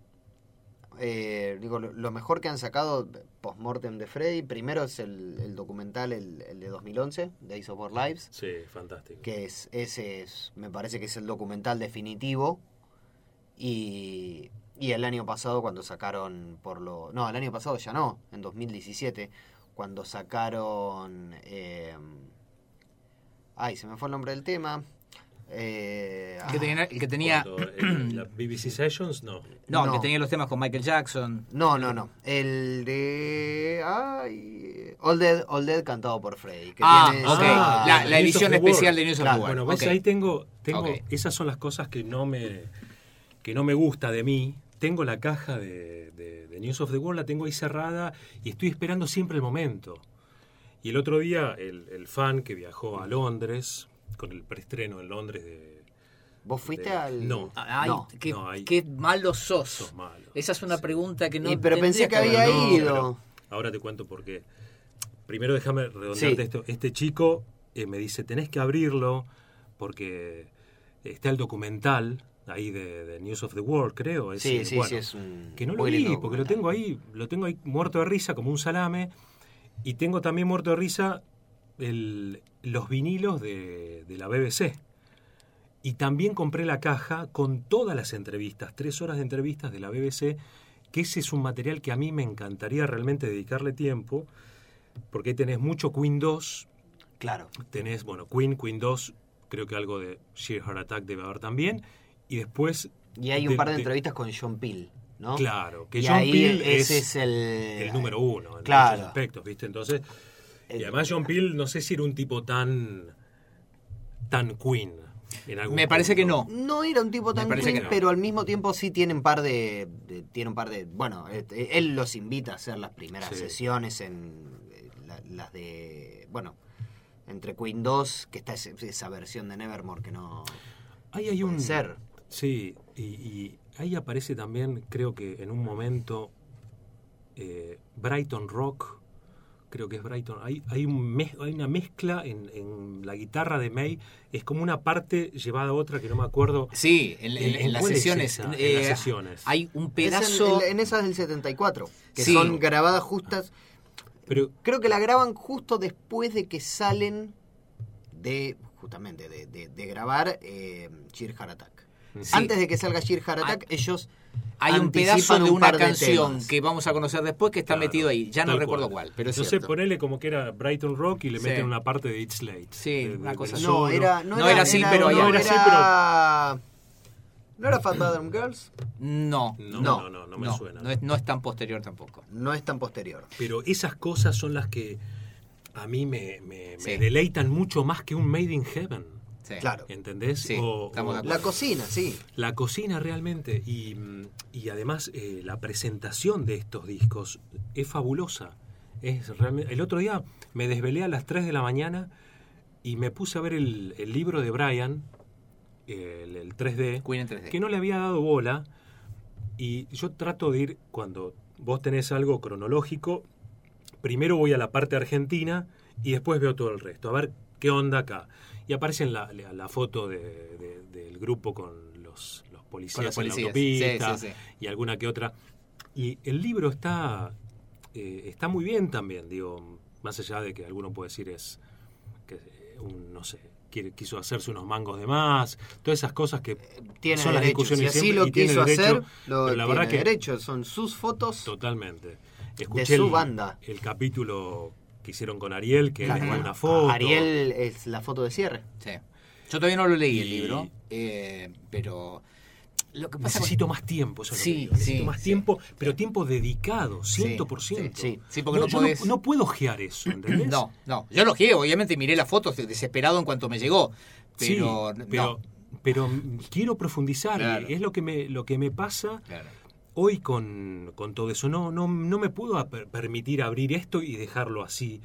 eh, digo, lo, lo mejor que han sacado post-mortem de Freddy, primero es el, el documental, el, el de 2011, Days of Our Lives. Sí, fantástico. que es ese es, me parece que es el documental definitivo y, y el año pasado cuando sacaron por lo no el año pasado ya no en 2017 cuando sacaron eh, ay se me fue el nombre del tema eh, El que tenía, el que tenía- eh, la BBC Sessions, no. no, el No. que tenía los temas con Michael Jackson. no no no el de ay All Dead All Dead cantado por Freddy que Ah, tiene- ok. Ah, la, of edición especial World. de News of Claro. Bueno, ves, ahí tengo, tengo esas son las cosas que no me que no me gusta de mí. Tengo la caja de, de- de News of the World, la tengo ahí cerrada y estoy esperando siempre el momento. Y el otro día, el, el fan que viajó a Londres, con el preestreno en Londres de... vos fuiste de- al No, Ay, No, qué, no, qué malo sos. sos malo. Esa es una Sí. pregunta que no Y, pero pensé que había No, ido. ahora te cuento por qué. Primero déjame redondearte Sí. esto. Este chico eh, me dice, tenés que abrirlo porque está el documental ahí de, de News of the World, creo. sí ese, sí bueno, sí es un Que no lo vi, porque lo tengo ahí, lo tengo ahí muerto de risa como un salame. Y tengo también muerto de risa el- los vinilos de, de la BBC. Y también compré la caja con todas las entrevistas, tres horas de entrevistas de la BBC, que ese es un material que a mí me encantaría realmente dedicarle tiempo, porque ahí tenés mucho Queen 2, Claro. tenés, bueno, Queen, Queen 2, creo que algo de Sheer Heart Attack debe haber también, y después... Y hay un par de entrevistas con John Peel, ¿no? Claro, que y John ahí Peel ese es es el... el número uno en Claro. muchos aspectos, ¿viste? Entonces, y además John Peel no sé si era un tipo tan tan Queen. en algún Me parece que no. No era un tipo tan Queen, que no. pero al mismo tiempo sí tiene un par de, de- tiene un par de, bueno, eh, él los invita a hacer las primeras Sí. sesiones en eh, la- las de, bueno, entre Queen 2, que está esa versión de Nevermore que no Ahí hay un ser. Sí, y, y ahí aparece también, creo que en un momento, eh, Brighton Rock, creo que es Brighton, hay, hay, un mez- hay una mezcla en, en la guitarra de May, es como una parte llevada a otra que no me acuerdo. Sí, en, en- ¿En- en en las es sesiones. En eh, las sesiones. Hay un Es en- pedazo. en, en esas del 74, que Sí. son grabadas justas, Pero creo que la graban justo después de que salen de, justamente, de, de- de grabar eh, Sheer Heart Attack. Sí. Antes de que salga Sheer Heart Attack, ellos Hay un pedazo de un una canción temas. que vamos a conocer después que está Claro, metido ahí. Ya no recuerdo cuál, pero es sé, ponele como que era Brighton Rock y le Sí. meten una parte de It's Late. Sí, de- una de- cosa. No, era, no, No era así, pero no, era así, era- ¿No era Fat Bottom Girls? No, No, no, no, no, no me no, suena. no es, no es tan posterior tampoco. No es tan posterior. Pero esas cosas son las que a mí me, me- me deleitan mucho más que un Made in Heaven. Sí. Claro. ¿Entendés? Sí. La cocina, sí. La cocina realmente y, mm, y además eh, la presentación de estos discos es fabulosa. Es realmente, el otro día me desvelé a las 3 de la mañana y me puse a ver el, el libro de Brian, el, el 3D, Queen en 3D. que no le había dado bola y yo trato de ir cuando vos tenés algo cronológico, primero voy a la parte argentina y después veo todo el resto, a ver qué onda acá. Y aparece en la, la- la foto de- de- del grupo con los, los policías, Con los en la policías. autopista Sí, sí, sí. y alguna que otra. Y el libro está, eh, está muy bien también, digo, más allá de que alguno puede decir es que eh, un, no sé, quiso hacerse unos mangos de más, todas esas cosas que Tiene son las derecho. Si discusiones así siempre lo y quiso derecho, hacer, lo pero la tiene verdad que derecho. Son sus fotos. totalmente. De Escuché su el, banda. el capítulo que hicieron con Ariel, que Claro, es bueno, una foto. Ariel es la foto de cierre. Sí. Yo todavía no lo leí el libro, eh, pero lo que pasa Necesito más tiempo, eso es lo Sí, que digo. Necesito sí, más sí. tiempo, pero tiempo dedicado, 100%. sí, sí. Sí, porque no podés- no, puedo ojear eso, ¿entendés? No, no. Yo lo quiero, obviamente miré las fotos de- desesperado en cuanto me llegó. Sí, Pero, pero, no. pero quiero profundizar. Claro. Es lo que me, lo que me pasa Claro. Hoy con, con todo eso. No, no, no me puedo permitir abrir esto y dejarlo así.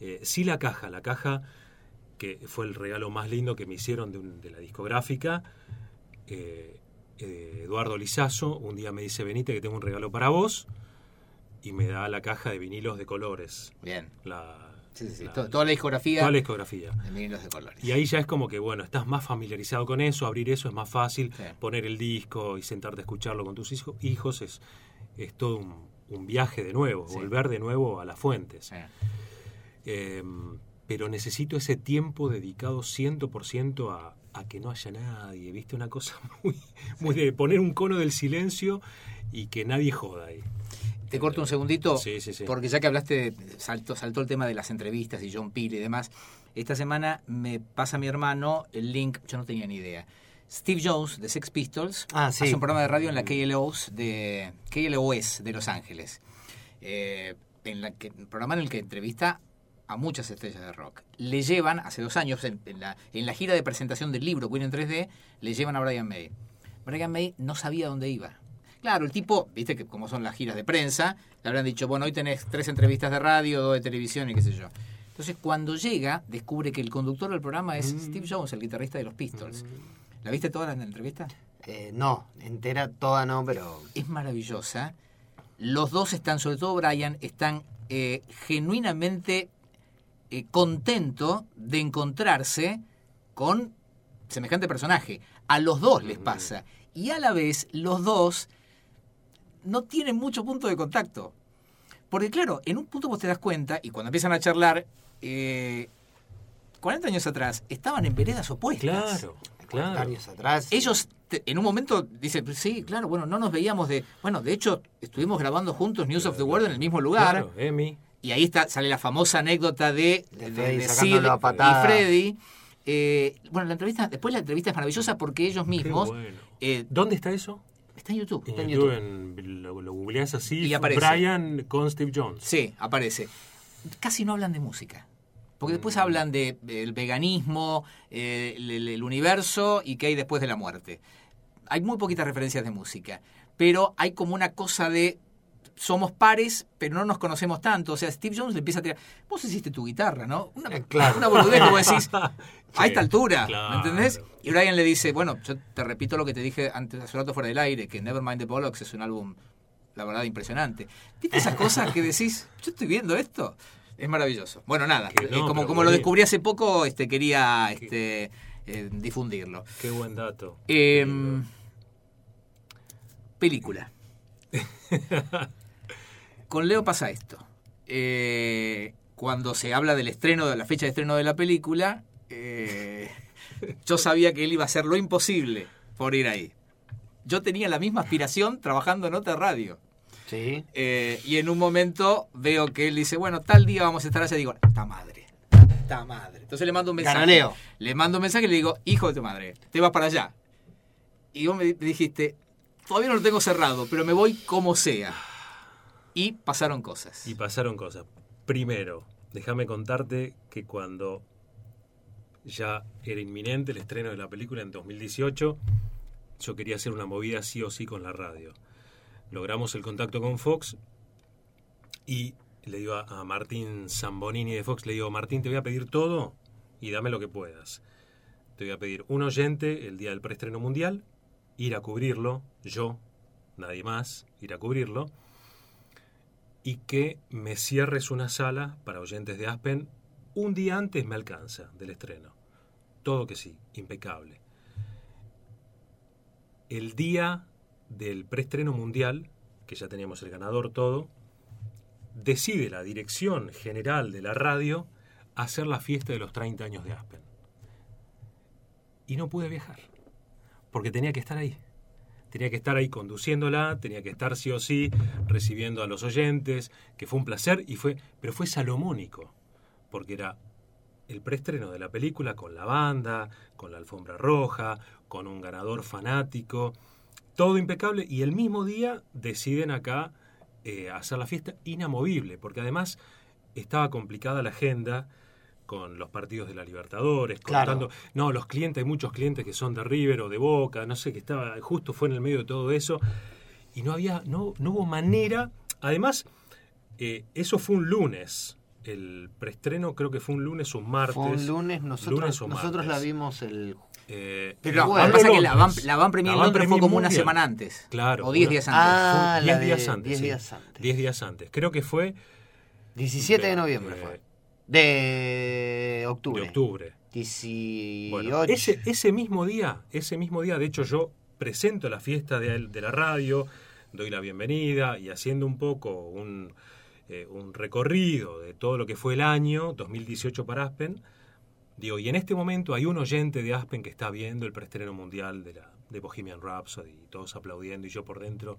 Eh, sí la caja, la caja que fue el regalo más lindo que me hicieron de, un- de la discográfica. eh, eh, Eduardo Lizazo un día me dice, venite que tengo un regalo para vos. Y me da la caja de vinilos de colores. Bien. La, Sí, sí, sí. la- To- Toda la discografía toda la discografía. de vinilos de colores. Y ahí ya es como que, bueno, estás más familiarizado con eso, abrir eso es más fácil, Sí. poner el disco y sentarte a escucharlo con tus hijo- hijos es, es todo un, un viaje de nuevo, volver de nuevo a las fuentes. Eh, pero necesito ese tiempo dedicado 100% a, a que no haya nadie, ¿viste? Una cosa muy, muy de poner un cono del silencio y que nadie joda ahí. Te corto un segundito, Sí, sí, sí. porque ya que hablaste, saltó, saltó el tema de las entrevistas y John Peel y demás, esta semana me pasa mi hermano el link, yo no tenía ni idea. Steve Jones de Sex Pistols Ah, sí. hace un programa de radio en la KLOS de, KLOS de Los Ángeles. Eh, en la que, un programa en el que entrevista a muchas estrellas de rock. Le llevan, hace dos años, en, en la, en la gira de presentación del libro Queen en 3D, le llevan a Brian May. Brian May no sabía dónde iba. Claro, el tipo, viste que como son las giras de prensa, le habrán dicho, bueno, hoy tenés tres entrevistas de radio, dos de televisión y qué sé yo. Entonces, cuando llega, descubre que el conductor del programa es Steve Jones, el guitarrista de los Pistols. ¿La viste toda la entrevista? Eh, no, entera toda no, pero Es maravillosa. Los dos están, sobre todo Brian, están eh, genuinamente eh, contento de encontrarse con semejante personaje. A los dos les pasa. Y a la vez, los dos no tienen mucho punto de contacto. Porque claro, en un punto vos te das cuenta, y cuando empiezan a charlar, eh, 40 años atrás, estaban en veredas opuestas. Claro. Claro. años atrás. Ellos te- en un momento dicen, sí, claro, bueno, no nos veíamos de... Bueno, de hecho, estuvimos grabando juntos News of the World en el mismo lugar. Claro, Emi. Y ahí está, sale la famosa anécdota de, De de, de Sid y Freddy. Eh, bueno, la entrevista, después la entrevista es maravillosa porque ellos mismos... bueno. eh, ¿Dónde está eso? Está en YouTube. Está en YouTube, YouTube. en- lo, lo googleás así. Y aparece. Brian con Steve Jones. Sí, aparece. Casi no hablan de música. Porque Mm. después hablan de- del veganismo, eh, el, el- el universo y qué hay después de la muerte. Hay muy poquitas referencias de música, pero hay como una cosa de somos pares, pero no nos conocemos tanto. O sea, Steve Jones le empieza a tirar. Vos hiciste tu guitarra, ¿no? Una, Eh, claro. una boludez que vos decís. A esta altura, claro. ¿me entendés? Y Brian le dice, bueno, yo te repito lo que te dije antes hace rato fuera del aire, que Nevermind the Bollocks es un álbum, la verdad, impresionante. ¿Viste esas cosas que decís, yo estoy viendo esto? Es maravilloso. Bueno, nada, no, eh, como, como lo descubrí hace poco, este quería este, eh, difundirlo. Qué buen dato. Em, película. Con Leo pasa esto. Eh, cuando se habla del estreno, de la fecha de estreno de la película, eh, yo sabía que él iba a hacer lo imposible por ir ahí. Yo tenía la misma aspiración trabajando en otra radio. Sí. Eh, y en un momento veo que él dice, bueno, tal día vamos a estar allá. Digo, esta madre, esta madre. Entonces le mando un mensaje. Ganaleo. Le mando un mensaje y le digo, hijo de tu madre, te vas para allá. Y vos me dijiste, todavía no lo tengo cerrado, pero me voy como sea. Y pasaron cosas. Y pasaron cosas. Primero, déjame contarte que cuando ya era inminente el estreno de la película en 2018, yo quería hacer una movida sí o sí con la radio. Logramos el contacto con Fox y le digo a, Martín Zambonini de Fox, le digo, Martín, te voy a pedir todo y dame lo que puedas. Te voy a pedir un oyente el día del preestreno mundial, ir a cubrirlo, yo, nadie más, ir a cubrirlo y que me cierres una sala para oyentes de Aspen un día antes me alcanza del estreno. Todo que sí, impecable. El día del preestreno mundial, que ya teníamos el ganador todo, decide la dirección general de la radio hacer la fiesta de los 30 años de Aspen. Y no pude viajar, porque tenía que estar ahí tenía que estar ahí conduciéndola, tenía que estar sí o sí recibiendo a los oyentes, que fue un placer y fue, pero fue salomónico, porque era el preestreno de la película con la banda, con la alfombra roja, con un ganador fanático, todo impecable y el mismo día deciden acá eh, hacer la fiesta inamovible, porque además estaba complicada la agenda con los partidos de la Libertadores, Claro. contando, no, los clientes, hay muchos clientes que son de River o de Boca, no sé, que estaba, justo fue en el medio de todo eso, y no había, no, no hubo manera, además, eh, eso fue un lunes, el preestreno creo que fue un lunes o un martes. Fue un lunes, nosotros, lunes o nosotros la vimos el... Eh, Pero Bueno, pasa es que la van, la van Premier La Van Londres fue como una semana antes. Claro, O 10 una- días antes. Ah, Fue la 10 de días antes. 10 sí. días antes. 10 días antes. Creo que fue 17 de noviembre eh, fue. De octubre. de octubre. 18. Bueno, ese, ese mismo día, ese mismo día, de hecho yo presento la fiesta de, de la radio, doy la bienvenida y haciendo un poco un, eh, un recorrido de todo lo que fue el año 2018 para Aspen, digo, y en este momento hay un oyente de Aspen que está viendo el preestreno mundial de la de Bohemian Rhapsody y todos aplaudiendo y yo por dentro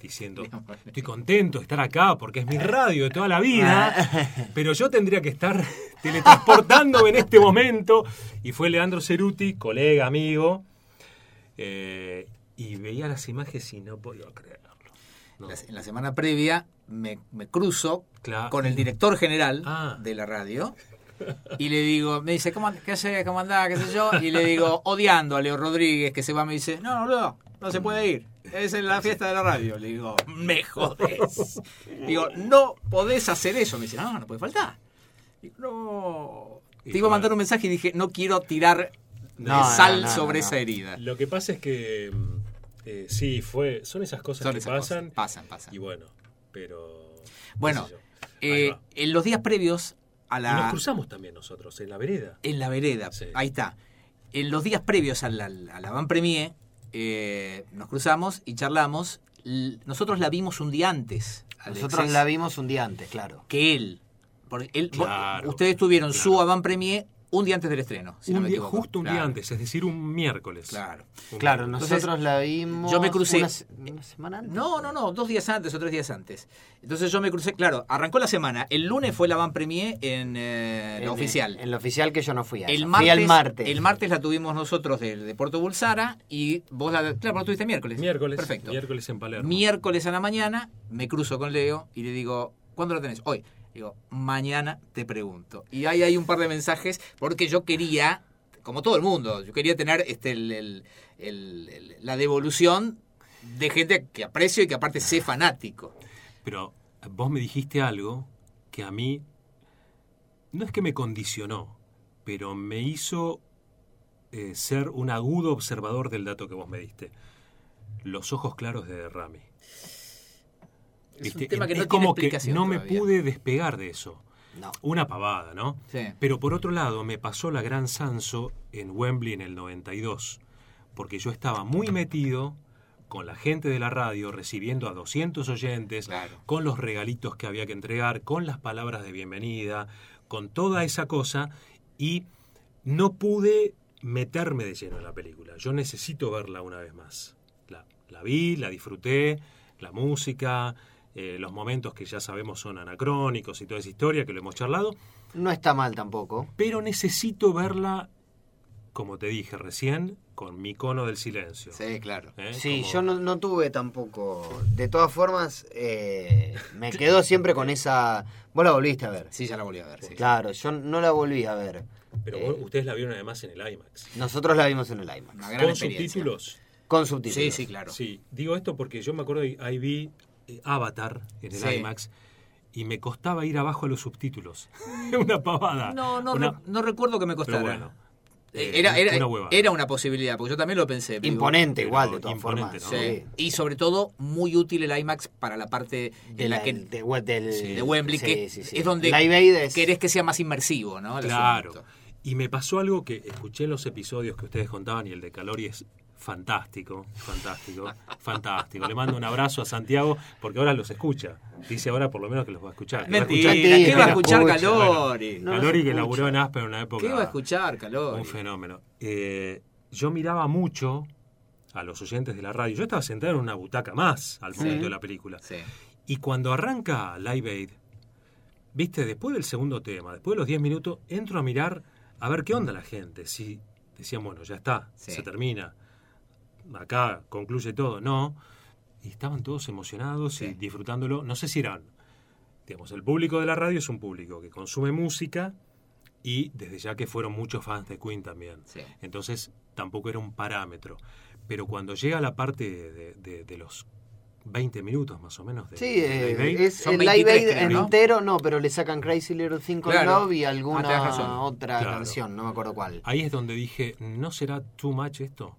diciendo estoy contento de estar acá porque es mi radio de toda la vida pero yo tendría que estar teletransportándome en este momento. Y fue Leandro Ceruti, colega, amigo, eh, y veía las imágenes y no podía creerlo. No. En la semana previa me, me cruzo Claro. con el director general Ah. de la radio y le digo, me dice, ¿cómo, ¿qué haces? ¿Cómo andás? ¿Qué sé yo? Y le digo, odiando a Leo Rodríguez que se va, me dice, no, no, no se puede ir. Es en la fiesta de la radio. Le digo, me jodés. Digo, no podés hacer eso. Me dice, no, no puede faltar. Digo, no. Y Te iba a mandar un mensaje y dije, no quiero tirar No, sal no, no, sobre no, no. esa herida. Lo que pasa es que eh, sí, fue, son esas cosas Son que esas pasan. cosas. Pasan, pasan. Y bueno, pero. Bueno, Eh, en los días previos a Y nos cruzamos también nosotros en la vereda. en la vereda, Sí. ahí está. En los días previos a la, a la Van Premier, eh, nos cruzamos y charlamos. L- Nosotros la vimos un día antes. Nosotros la vimos un día antes, claro. Que él. Porque él vos- Claro, ustedes tuvieron su. Avant Premier un día antes del estreno. Si no un me día, justo un día antes, es decir, un miércoles. Claro. Un Claro, miércoles. nosotros la vimos. yo me crucé- Una, se- una semana antes. No, no, no, dos días antes o tres días antes. Entonces yo me crucé, claro, arrancó la semana. El lunes fue la van premier en eh, En- la oficial. En la oficial que yo no fui a. el martes, fui al martes. el martes la tuvimos nosotros de, de Puerto Bulsara y vos la, claro, vos la tuviste miércoles. Miércoles. Perfecto. Miércoles en Palermo. Miércoles a la mañana me cruzo con Leo y le digo, ¿cuándo la tenés? Hoy. Digo, mañana te pregunto. Y ahí hay un par de mensajes porque yo quería, como todo el mundo, yo quería tener este la devolución de gente que aprecio y que aparte sé fanático. Pero vos me dijiste algo que a mí no es que me condicionó, pero me hizo eh, ser un agudo observador del dato que vos me diste. Los ojos claros de Rami. Es un ¿Viste? tema que es no tiene como que no me pude despegar de eso. No. Una pavada, ¿no? Sí. Pero por otro lado, me pasó la gran Sanso en Wembley en el 92, porque yo estaba muy metido con la gente de la radio, recibiendo a 200 oyentes, Claro. con los regalitos que había que entregar, con las palabras de bienvenida, con toda esa cosa, y no pude meterme de lleno en la película. Yo necesito verla una vez más. La, la vi, la disfruté, la música, eh, los momentos que ya sabemos son anacrónicos y toda esa historia que lo hemos charlado, No está mal tampoco. pero necesito verla, como te dije recién, con mi cono del silencio. Sí, claro. ¿eh? Sí, Como- yo no, no tuve tampoco. De todas formas, eh, me quedo siempre con esa. Vos la volviste a ver. Sí, ya la volví a ver. sí. Claro, yo no la volví a ver. Pero Eh, vos- ustedes la vieron además en el IMAX. Nosotros la vimos en el IMAX. Una gran ¿Con subtítulos? Con subtítulos. Sí, sí, claro. Sí, digo esto porque yo me acuerdo que ahí vi Avatar en el Sí. IMAX y me costaba ir abajo a los subtítulos. Una pavada. No, no, Una- re- no recuerdo que me costara. Pero bueno. Eh, eh, Era, era, una era una posibilidad, porque yo también lo pensé. Imponente igual, de todas imponente, formas. ¿no? Sí. Y sobre todo, muy útil el IMAX para la parte De, en la la- que, de, del- de Wembley, sí, que sí, sí. es donde es- querés que sea más inmersivo, ¿no? El Claro. asunto. Y me pasó algo que escuché en los episodios que ustedes contaban y el de Calori es fantástico, fantástico, fantástico. Le mando un abrazo a Santiago porque ahora los escucha. Dice ahora por lo menos que los va a escuchar. Mentira, ¿qué va a escuchar escucha. Calori? No, Calori que laburó en Aspen en una época. ¿Qué va a escuchar Calori? Un fenómeno. Eh, yo miraba mucho a los oyentes de la radio. Yo estaba sentado en una butaca más al momento de la película. Sí. Y cuando arranca Live Aid, viste, después del segundo tema, después de los 10 minutos, entro a mirar a ver qué onda la gente. Si decían, bueno, ya está, Sí. se termina, acá concluye todo. No. Y estaban todos emocionados y disfrutándolo. No sé si eran, digamos, el público de la radio es un público que consume música y desde ya que fueron muchos fans de Queen también. Sí. Entonces tampoco era un parámetro. Pero cuando llega la parte de, de- de los 20 minutos más o menos de, Sí, de eh, Live Aid, es Son el Live 23 Aid creo, ¿no? entero, no, pero le sacan Crazy Little Thing Called Claro. Love y Ah, alguna otra Claro. canción, no me acuerdo cuál. ahí es donde dije, ¿no será too much esto?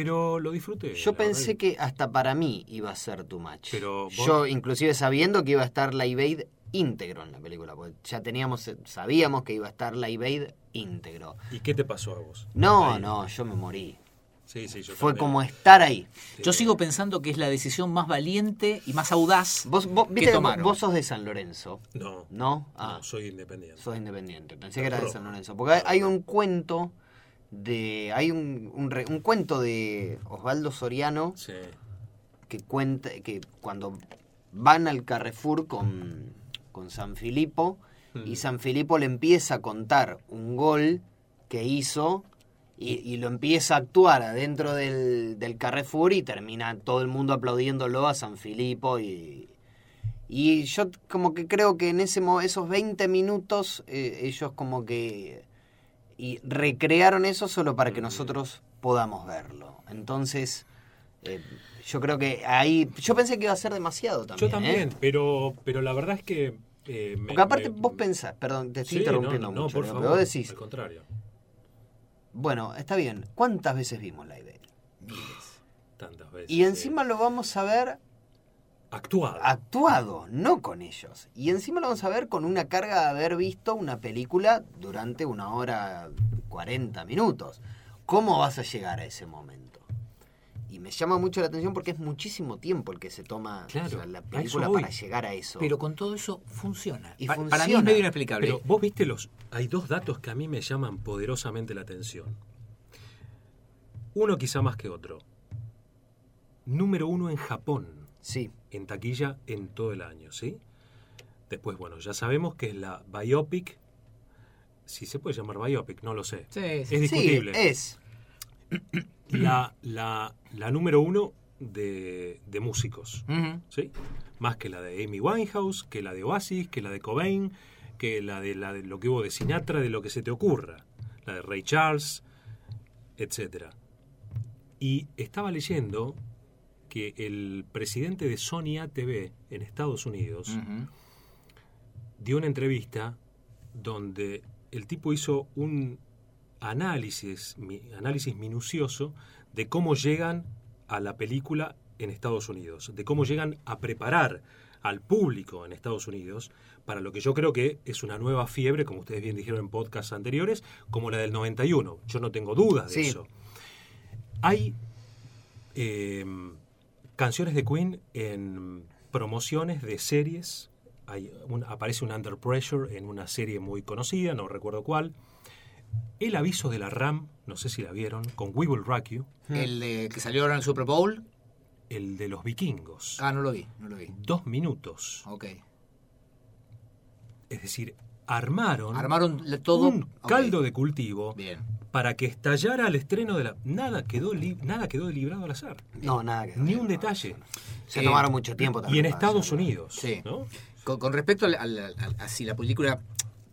Pero lo disfruté. Yo pensé verdad. que hasta para mí iba a ser too much. Pero vos- Yo, inclusive sabiendo que iba a estar Live Aid íntegro en la película, porque ya teníamos, sabíamos que iba a estar Live Aid íntegro. ¿Y qué te pasó a vos? No, Ahí. no, yo me morí. Sí, sí, yo Fue también. como estar ahí. Yo sigo pensando que es la decisión más valiente y más audaz. Vos, vos, ¿Qué viste, que tomaron? vos sos de San Lorenzo, No, ¿no? Ah, no, soy independiente. sos independiente. Pensé que era de. San Lorenzo. Porque hay, hay un cuento de. Hay un, un, re- un cuento de Osvaldo Soriano Sí. que cuenta que cuando van al Carrefour con, con San Filipo y Mm. San Filipo le empieza a contar un gol que hizo y, y lo empieza a actuar adentro del, del Carrefour y termina todo el mundo aplaudiéndolo a San Filipo y, y yo como que creo que en ese esos 20 minutos eh, ellos como que y recrearon eso solo para que nosotros podamos verlo. Entonces, eh, yo creo que ahí. Yo pensé que iba a ser demasiado también. Yo también, ¿eh? pero, pero la verdad es que... eh, me- Porque aparte me- vos pensás, perdón, te estoy Sí, interrumpiendo no, no, mucho, por Leo, favor, vos decís, al contrario. bueno, está bien, ¿cuántas veces vimos Live Aid? Miles. Tantas veces. Y encima lo vamos a ver Actuado. actuado, no con ellos. Y encima lo vamos a ver con una carga de haber visto una película durante una hora 40 minutos. ¿Cómo vas a llegar a ese momento? y me llama mucho la atención porque es muchísimo tiempo el que se toma Claro, o sea, la película para llegar a eso. Pero con todo eso funciona. Y Pa- Para mí funciona. es medio inexplicable. Pero vos viste los. Hay dos datos que a mí me llaman poderosamente la atención. Uno quizá más que otro. Número uno en Japón, sí, en taquilla en todo el año, ¿sí? Después, bueno, ya sabemos que es la biopic. Si se puede llamar biopic, no lo sé. Sí, Es sí. discutible. sí, es. La, la, la número uno de, de músicos. ¿sí? Más que la de Amy Winehouse, que la de Oasis, que la de Cobain, que la de, la de lo que hubo de Sinatra, de lo que se te ocurra. La de Ray Charles, etcétera. Y estaba leyendo que el presidente de Sony ATV en Estados Unidos dio una entrevista donde el tipo hizo un análisis, análisis minucioso de cómo llegan a la película en Estados Unidos, de cómo llegan a preparar al público en Estados Unidos para lo que yo creo que es una nueva fiebre, como ustedes bien dijeron en podcasts anteriores, como la del 91. Yo no tengo dudas de Sí. eso. Hay eh, canciones de Queen en promociones de series. Hay un- aparece un Under Pressure en una serie muy conocida, no recuerdo cuál. El aviso de la RAM, no sé si la vieron, con We Will Rock You, El de que salió ahora en el Super Bowl. el de los vikingos. Ah, no lo vi, no lo vi. Dos minutos. Ok. Es decir, armaron, Armaron todo. un caldo de cultivo Bien. Para que estallara el estreno de la... Nada quedó, li- nada quedó librado al azar. No, nada que Ni un detalle. Se Eh, tomaron mucho tiempo Y también. en para Estados hacerlo. Unidos. Sí. ¿no? Con, con respecto al- al- al- a si la película.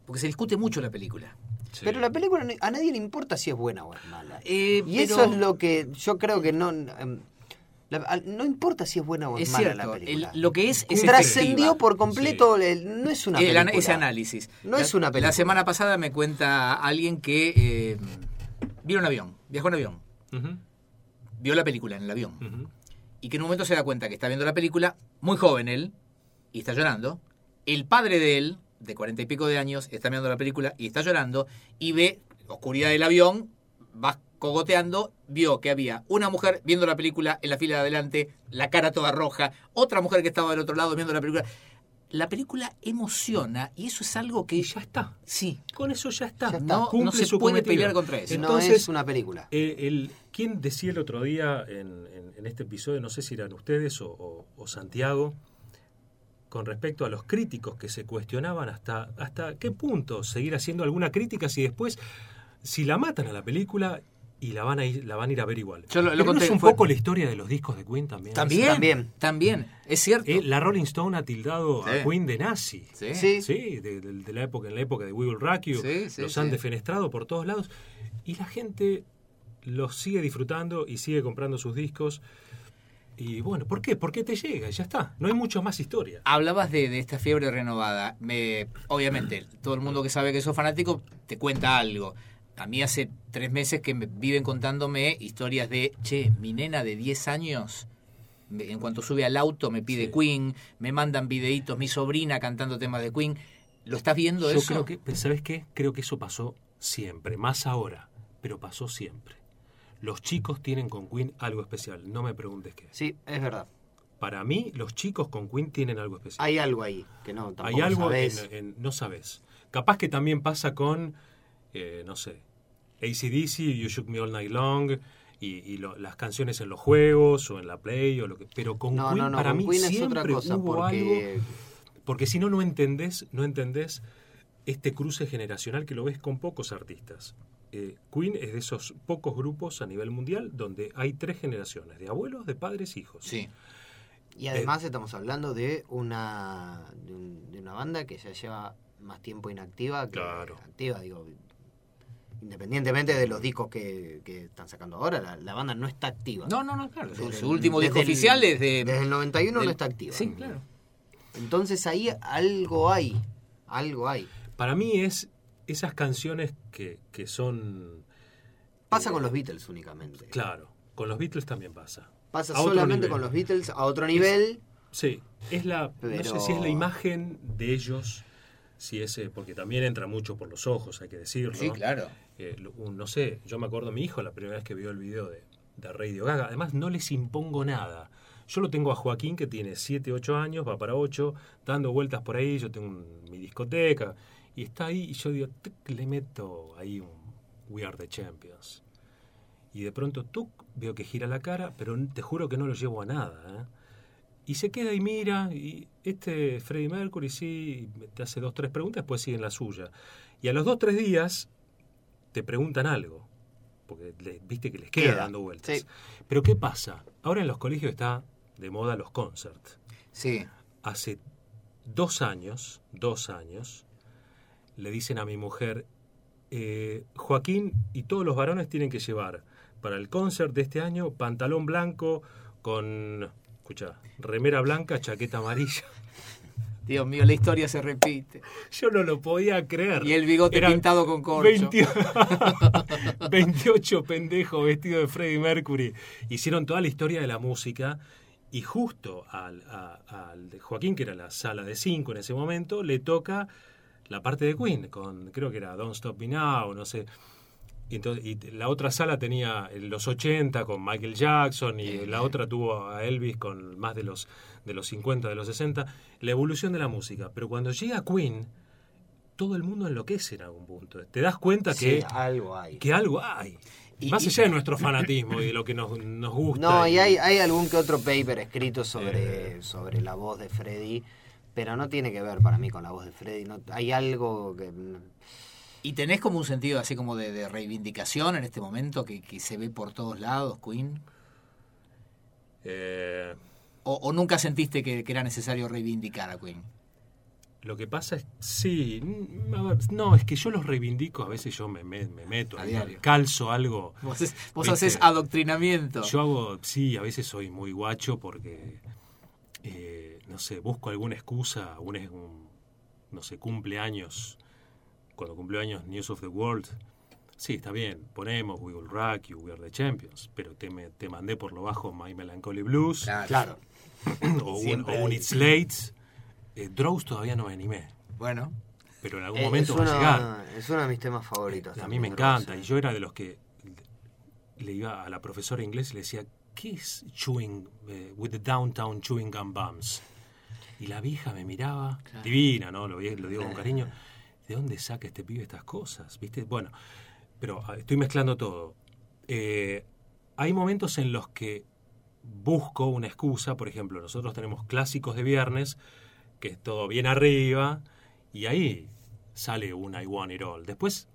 Porque se discute mucho la película. Sí. Pero la película a nadie le importa si es buena o es mala. Eh, y pero- eso es lo que yo creo que no... em, la- al- no importa si es buena o es, Es mala cierto, la película. el- lo que es es Trascendió por completo, el- no es una El película. ese análisis. No La- es una película. La semana pasada me cuenta alguien que eh, vio un avión, viajó en avión, vio la película en el avión y que en un momento se da cuenta que está viendo la película, muy joven él, y está llorando. El padre de él, de cuarenta y pico de años, está viendo la película y está llorando y ve oscuridad del avión, va cogoteando, vio que había una mujer viendo la película en la fila de adelante, la cara toda roja, otra mujer que estaba del otro lado viendo la película. La película emociona y eso es algo que Y ya está. Sí, Con eso ya está. Ya está. No, no se su puede cometido. pelear contra eso. no Entonces, es una película. Eh, el, ¿Quién decía el otro día en, en- en este episodio, no sé si eran ustedes o, o- o Santiago, con respecto a los críticos que se cuestionaban hasta, hasta qué punto seguir haciendo alguna crítica si después, si la matan a la película y la van a ir, la van a ir a ver igual. Yo lo- lo Pero ¿no conté, es un fue- poco la historia de los discos de Queen también. también, También. también, es cierto. Eh, la Rolling Stone ha tildado Sí. a Queen de nazi. Sí. Sí. Sí, de, de- de la época, en la época de We Will Rock You, Sí, sí, los sí. han defenestrado por todos lados y la gente los sigue disfrutando y sigue comprando sus discos. Y bueno, ¿por qué? Porque te llega y ya está. No hay mucho más historia. Hablabas de, de esta fiebre renovada. Me, obviamente, todo el mundo que sabe que sos fanático te cuenta algo. A mí hace tres meses que me viven contándome historias de, che, mi nena de 10 años, en cuanto sube al auto me pide Sí. Queen, me mandan videitos, mi sobrina cantando temas de Queen. ¿Lo estás viendo Yo eso? creo que, pero ¿sabes qué? Creo que eso pasó siempre, más ahora, pero pasó siempre. Los chicos tienen con Queen algo especial, no me preguntes qué. Sí, es verdad. Para mí, los chicos con Queen tienen algo especial. Hay algo ahí que no tampoco Hay algo en, en- no sabes. Capaz que también pasa con, eh, no sé, ACDC, You Shook Me All Night Long, y, y lo- las canciones en los juegos o en la Play, o lo que, pero con No, Queen no, no, para con mí Queen siempre otra cosa hubo algo, porque porque si no, no entendés, no entendés este cruce generacional que lo ves con pocos artistas. Eh, Queen es de esos pocos grupos a nivel mundial donde hay tres generaciones, de abuelos, de padres, hijos. Sí. Y además estamos hablando de una de, un- de una banda que ya lleva más tiempo inactiva que Claro. activa, digo. Independientemente de los discos que, que están sacando ahora, la, la banda no está activa. No, no, no, claro. Su, Desde su el- último disco el- oficial es de... Desde el 91 del- no está activa. Sí, claro. Entonces ahí algo hay. Algo hay. Para mí es esas canciones que, que son... Pasa eh, con los Beatles únicamente. Claro, con los Beatles también pasa. Pasa a solamente con los Beatles a otro nivel. Sí, es la, no Pero- sé si es la imagen de ellos, si es, eh, porque también entra mucho por los ojos, hay que decirlo. Sí, claro. Eh, no sé, yo me acuerdo a mi hijo la primera vez que vio el video de, de Radio Gaga. Además, no les impongo nada. Yo lo tengo a Joaquín, que tiene 7, 8 años, va para 8, dando vueltas por ahí. Yo tengo mi discoteca y está ahí. Y yo digo, "Tuc", le meto ahí un We Are the Champions. Y de pronto, tú veo que gira la cara, pero te juro que no lo llevo a nada. ¿eh? Y se queda y mira, y este Freddie Mercury sí, te hace dos, tres preguntas, después sigue en la suya. Y a los dos, tres días te preguntan algo, porque le- viste que les queda, Queda, dando vueltas. sí. Pero ¿qué pasa? Ahora en los colegios está de moda los concerts. Sí. Hace dos años, dos años, le dicen a mi mujer, eh, Joaquín y todos los varones tienen que llevar para el concert de este año pantalón blanco con, escucha, remera blanca, chaqueta amarilla. Dios mío, la historia se repite. Yo no lo podía creer. Y el bigote pintado con corcho. 20 28 pendejos vestidos de Freddie Mercury. Hicieron toda la historia de la música y justo al, a- al Joaquín, que era la sala de 5 en ese momento, le toca la parte de Queen, con creo que era Don't Stop Me Now, no sé. Y, entonces, y la otra sala tenía en los 80 con Michael Jackson y Bien, la otra tuvo a Elvis con más de los, de los 50, de los 60. La evolución de la música. Pero cuando llega Queen, todo el mundo enloquece en algún punto. Te das cuenta Sí, que, algo hay. que algo hay. Y- Más y- allá de nuestro fanatismo y de lo que nos, nos gusta. No, y y- hay, hay algún que otro paper escrito sobre, Eh. sobre la voz de Freddy, pero no tiene que ver para mí con la voz de Freddy. No, hay algo que... ¿Y tenés como un sentido así como de, de reivindicación en este momento que, que se ve por todos lados, Queen? Eh, ¿O, o nunca sentiste que, que era necesario reivindicar a Queen? lo que pasa es, sí, a ver, no, es que yo los reivindico, a veces yo me, me- me meto, A diario. calzo algo. Vos, es- vos Viste. haces adoctrinamiento. Yo hago, sí, a veces soy muy guacho porque, eh, no sé, busco alguna excusa, un, un, no sé, cumpleaños, cuando cumpleaños News of the World, sí, está bien, ponemos We Will Rock You, We Are the Champions, pero te, me- te mandé por lo bajo My Melancholy Blues, Claro. Claro. o, un, o un. It's Late, eh, Drows todavía no me animé, Bueno, pero en algún Eh, momento es, va a llegar. una, es uno de mis temas favoritos. A mí me encanta. eh. Y yo era de los que le iba a la profesora inglés y le decía, ¿qué es chewing eh, with the downtown chewing gum bums? Y la vieja me miraba, divina, ¿no? Lo, lo digo con cariño. ¿De dónde saca este pibe estas cosas? ¿Viste? Bueno, pero ah, estoy mezclando todo. Eh, hay momentos en los que busco una excusa, por ejemplo, nosotros tenemos clásicos de viernes, que es todo bien arriba, y ahí sale un I Want It All. Después,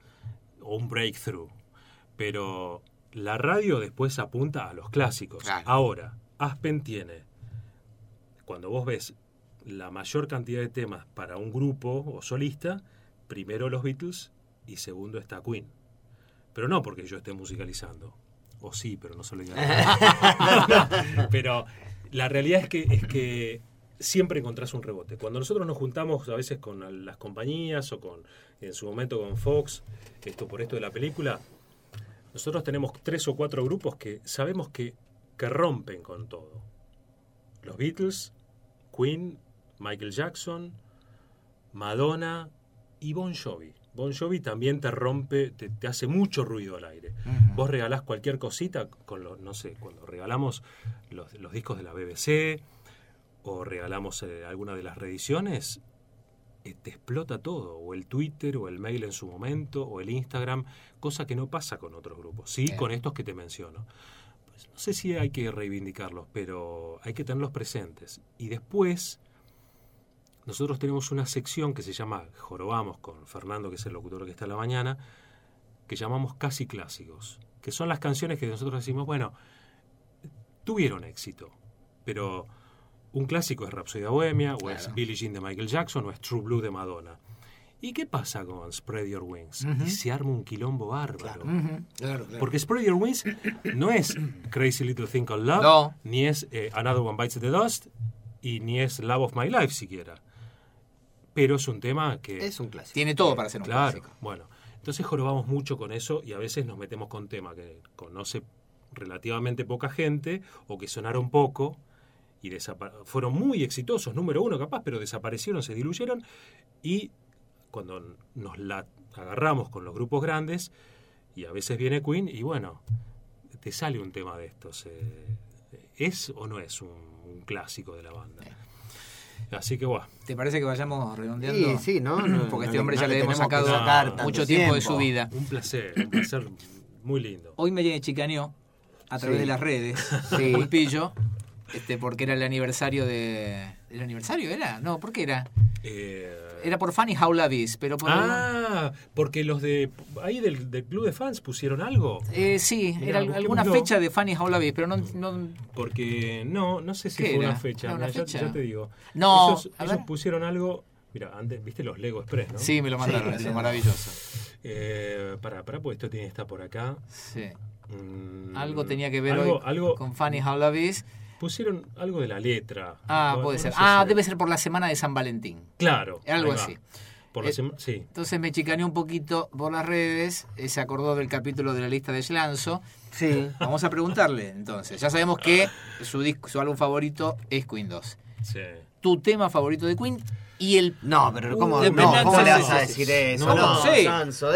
o un breakthrough. Pero la radio después apunta a los clásicos. Claro. Ahora, Aspen tiene, cuando vos ves la mayor cantidad de temas para un grupo o solista, primero los Beatles y segundo está Queen. Pero no porque yo esté musicalizando. O sí, pero no solo Pero la realidad es que, es que siempre encontrás un rebote. Cuando nosotros nos juntamos a veces con las compañías o con, en su momento con Fox, esto por esto de la película, nosotros tenemos tres o cuatro grupos que sabemos que, que rompen con todo. Los Beatles, Queen, Michael Jackson, Madonna y Bon Jovi. Bon Jovi también te rompe, te, te hace mucho ruido al aire. Vos regalás cualquier cosita, con los, no sé, cuando regalamos los, los discos de la BBC o regalamos eh, alguna de las reediciones, eh, te explota todo, o el Twitter, o el mail en su momento, o el Instagram, cosa que no pasa con otros grupos, sí, con estos que te menciono. Pues no sé si hay que reivindicarlos, pero hay que tenerlos presentes. Y después, nosotros tenemos una sección que se llama Jorobamos con Fernando, que es el locutor que está a la mañana, que llamamos casi clásicos, que son las canciones que nosotros decimos, bueno, tuvieron éxito, pero un clásico es Rhapsody Bohemia, o es. Billie Jean de Michael Jackson, o es True Blue de Madonna. ¿Y qué pasa con Spread Your Wings? Y se arma un quilombo bárbaro. Claro. Porque Spread Your Wings no es Crazy Little Thing Called Love, No. ni es eh, Another One Bites the Dust, y ni es Love of My Life siquiera. Pero es un tema que... Es un clásico. Tiene todo para ser un Claro, clásico. bueno. Entonces jorobamos mucho con eso y a veces nos metemos con temas que conoce relativamente poca gente o que sonaron poco y fueron muy exitosos, número uno capaz, pero desaparecieron, se diluyeron y cuando nos la agarramos con los grupos grandes y a veces viene Queen y bueno, te sale un tema de estos. eh, ¿Es o no es un, un clásico de la banda? Así que bueno. ¿Te parece que vayamos redondeando? Sí, sí, ¿no? No, Porque este no, hombre no ya le le hemos sacado sacar mucho tiempo de su vida. Un placer, un placer muy lindo. Hoy me chicaneó a través Sí. de las redes, Sí. Pulpillo, este, porque era el aniversario de... ¿El aniversario era? No, ¿por qué era? Eh, Era por Funny How Love Is, pero por... Ah, porque los de ahí del, del club de fans pusieron algo. Eh, sí, Mirá, era alguna fecha de Funny How Love Is, pero no... no Porque no, no sé si ¿Qué fue era? una fecha. ¿Era una ya- fecha? Ya, te digo. No, ellos, ellos pusieron algo. Mira, antes, viste los Lego Express, ¿no? Sí, me lo mandaron, Sí, es maravilloso. Eh, para, para, pues esto tiene que estar por acá. Sí. Mm, Algo tenía que ver algo, hoy algo- con Funny How Love Is. Pusieron algo de la letra. Ah, puede ser. sé Ah, si- debe ser por la semana de San Valentín. Claro. Algo ahí va. Así. Por la Eh, sí. Entonces me chicaneó un poquito por las redes, eh, se acordó del capítulo de la lista de Slanzo. Sí. Vamos a preguntarle, entonces. Ya sabemos que su, disco, su álbum favorito es Queen 2. sí. Tu tema favorito de Queen y el... No, pero Uh, ¿cómo, depende- no, ¿cómo le vas a decir eso? No, No, sí. Sanso,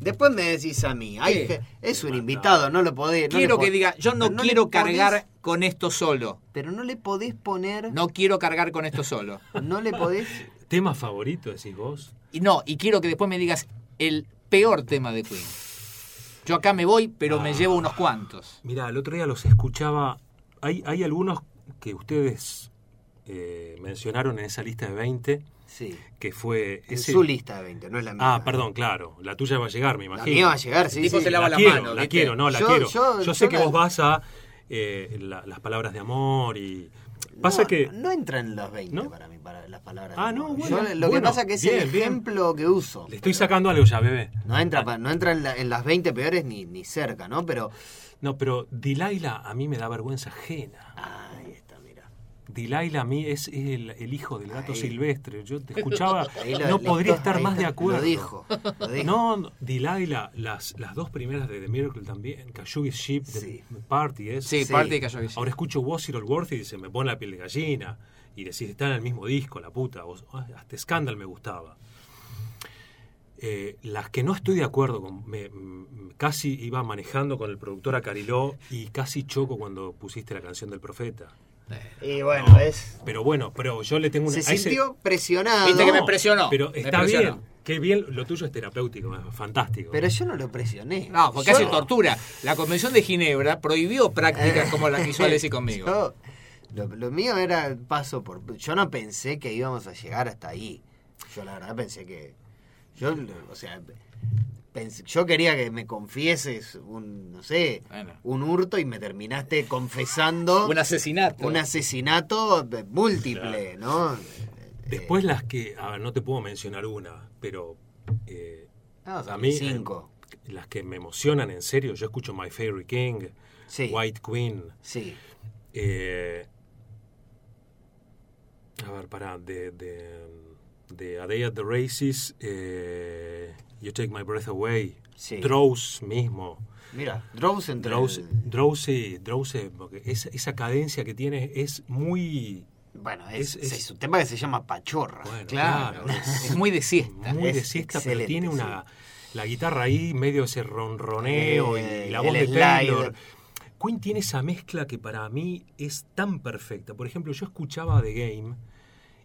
Después me decís a mí. Hay es un invitado, no lo podés. no quiero le que diga, yo no, quiero podés- cargar con esto solo. Pero no le podés poner. No quiero cargar con esto solo. No le podés. ¿Tema favorito, decís vos? Y no, y quiero que después me digas el peor tema de Queen. Yo acá me voy, pero me Ah. llevo unos cuantos. Mira, el otro día los escuchaba. Hay, hay algunos que ustedes eh, mencionaron en esa lista de 20, Sí. que fue En ese... su lista de 20, no es la mía. Ah, perdón, claro. La tuya va a llegar, me La imagino. mía va a llegar, sí. El tipo sí. se lava la quiero, la ¿viste? quiero, no, la Yo- quiero. yo- Yo, sé yo que la- vos vas a eh, la- las palabras de amor y... Pasa no, que... No entra en los 20 ¿No? para mí, para las palabras. Ah, no, bueno, Yo lo que pasa es que es bien, el bien. ejemplo que uso. Le estoy sacando algo ya, bebé. No entra, pa- no entra en, la- en las 20 peores ni, ni cerca, ¿no? Pero. No, pero Delilah a mí me da vergüenza ajena. Ahí está, a mí es, el, el hijo del gato Ahí. silvestre. Yo te escuchaba, lo- no podría estar más está, de acuerdo. Lo dijo. Lo dijo. No, no, Delilah, las, las dos primeras de The Miracle también, Khashoggi's Ship, Sí. Party es. Sí, Sí. parte de Cayo Vicente. Ahora escucho Was It All Worth y se me pone la piel de gallina. Y decís, están en el mismo disco, la puta. vos- ah, hasta Scandal me gustaba. Eh, las que no estoy de acuerdo con. Me, mm, casi iba manejando con el productor a Cariló y casi choco cuando pusiste la canción del profeta. Y bueno, No, es. Pero bueno, pero yo le tengo una. Se a ese- sintió presionado. Viste que me presionó. Pero está presionó. bien. Qué bien, lo tuyo es terapéutico, fantástico. Pero yo no lo presioné. No, porque Yo- hace tortura. La Convención de Ginebra prohibió prácticas como la que hizo Alessi conmigo. Yo- lo, lo mío era paso por. Yo no pensé que íbamos a llegar hasta ahí. Yo la verdad pensé que. Yo, o sea. Pensé- yo quería que me confieses un, no sé, Bueno. un hurto y me terminaste confesando Un asesinato. un asesinato de- múltiple, ¿no? Después las que, a ver, no te puedo mencionar una, pero eh, Ah, a mí cinco. eh, las que me emocionan en serio, yo escucho My Favorite King, Sí. White Queen, Sí. eh, a ver, pará, de, de, de A Day at the Races, eh, You Take My Breath Away, Sí. Drows mismo, Mira, Drows entre Drows, el- Drowsy, Drowsy, porque esa, esa cadencia que tiene es muy... Bueno, es, es- un tema que se llama Pachorra. Bueno, Claro, es- es muy de siesta. muy de Es siesta, pero tiene una la guitarra ahí, medio ese ronroneo Eh, y la voz de. Taylor. Queen tiene esa mezcla que para mí es tan perfecta. Por ejemplo, yo escuchaba The Game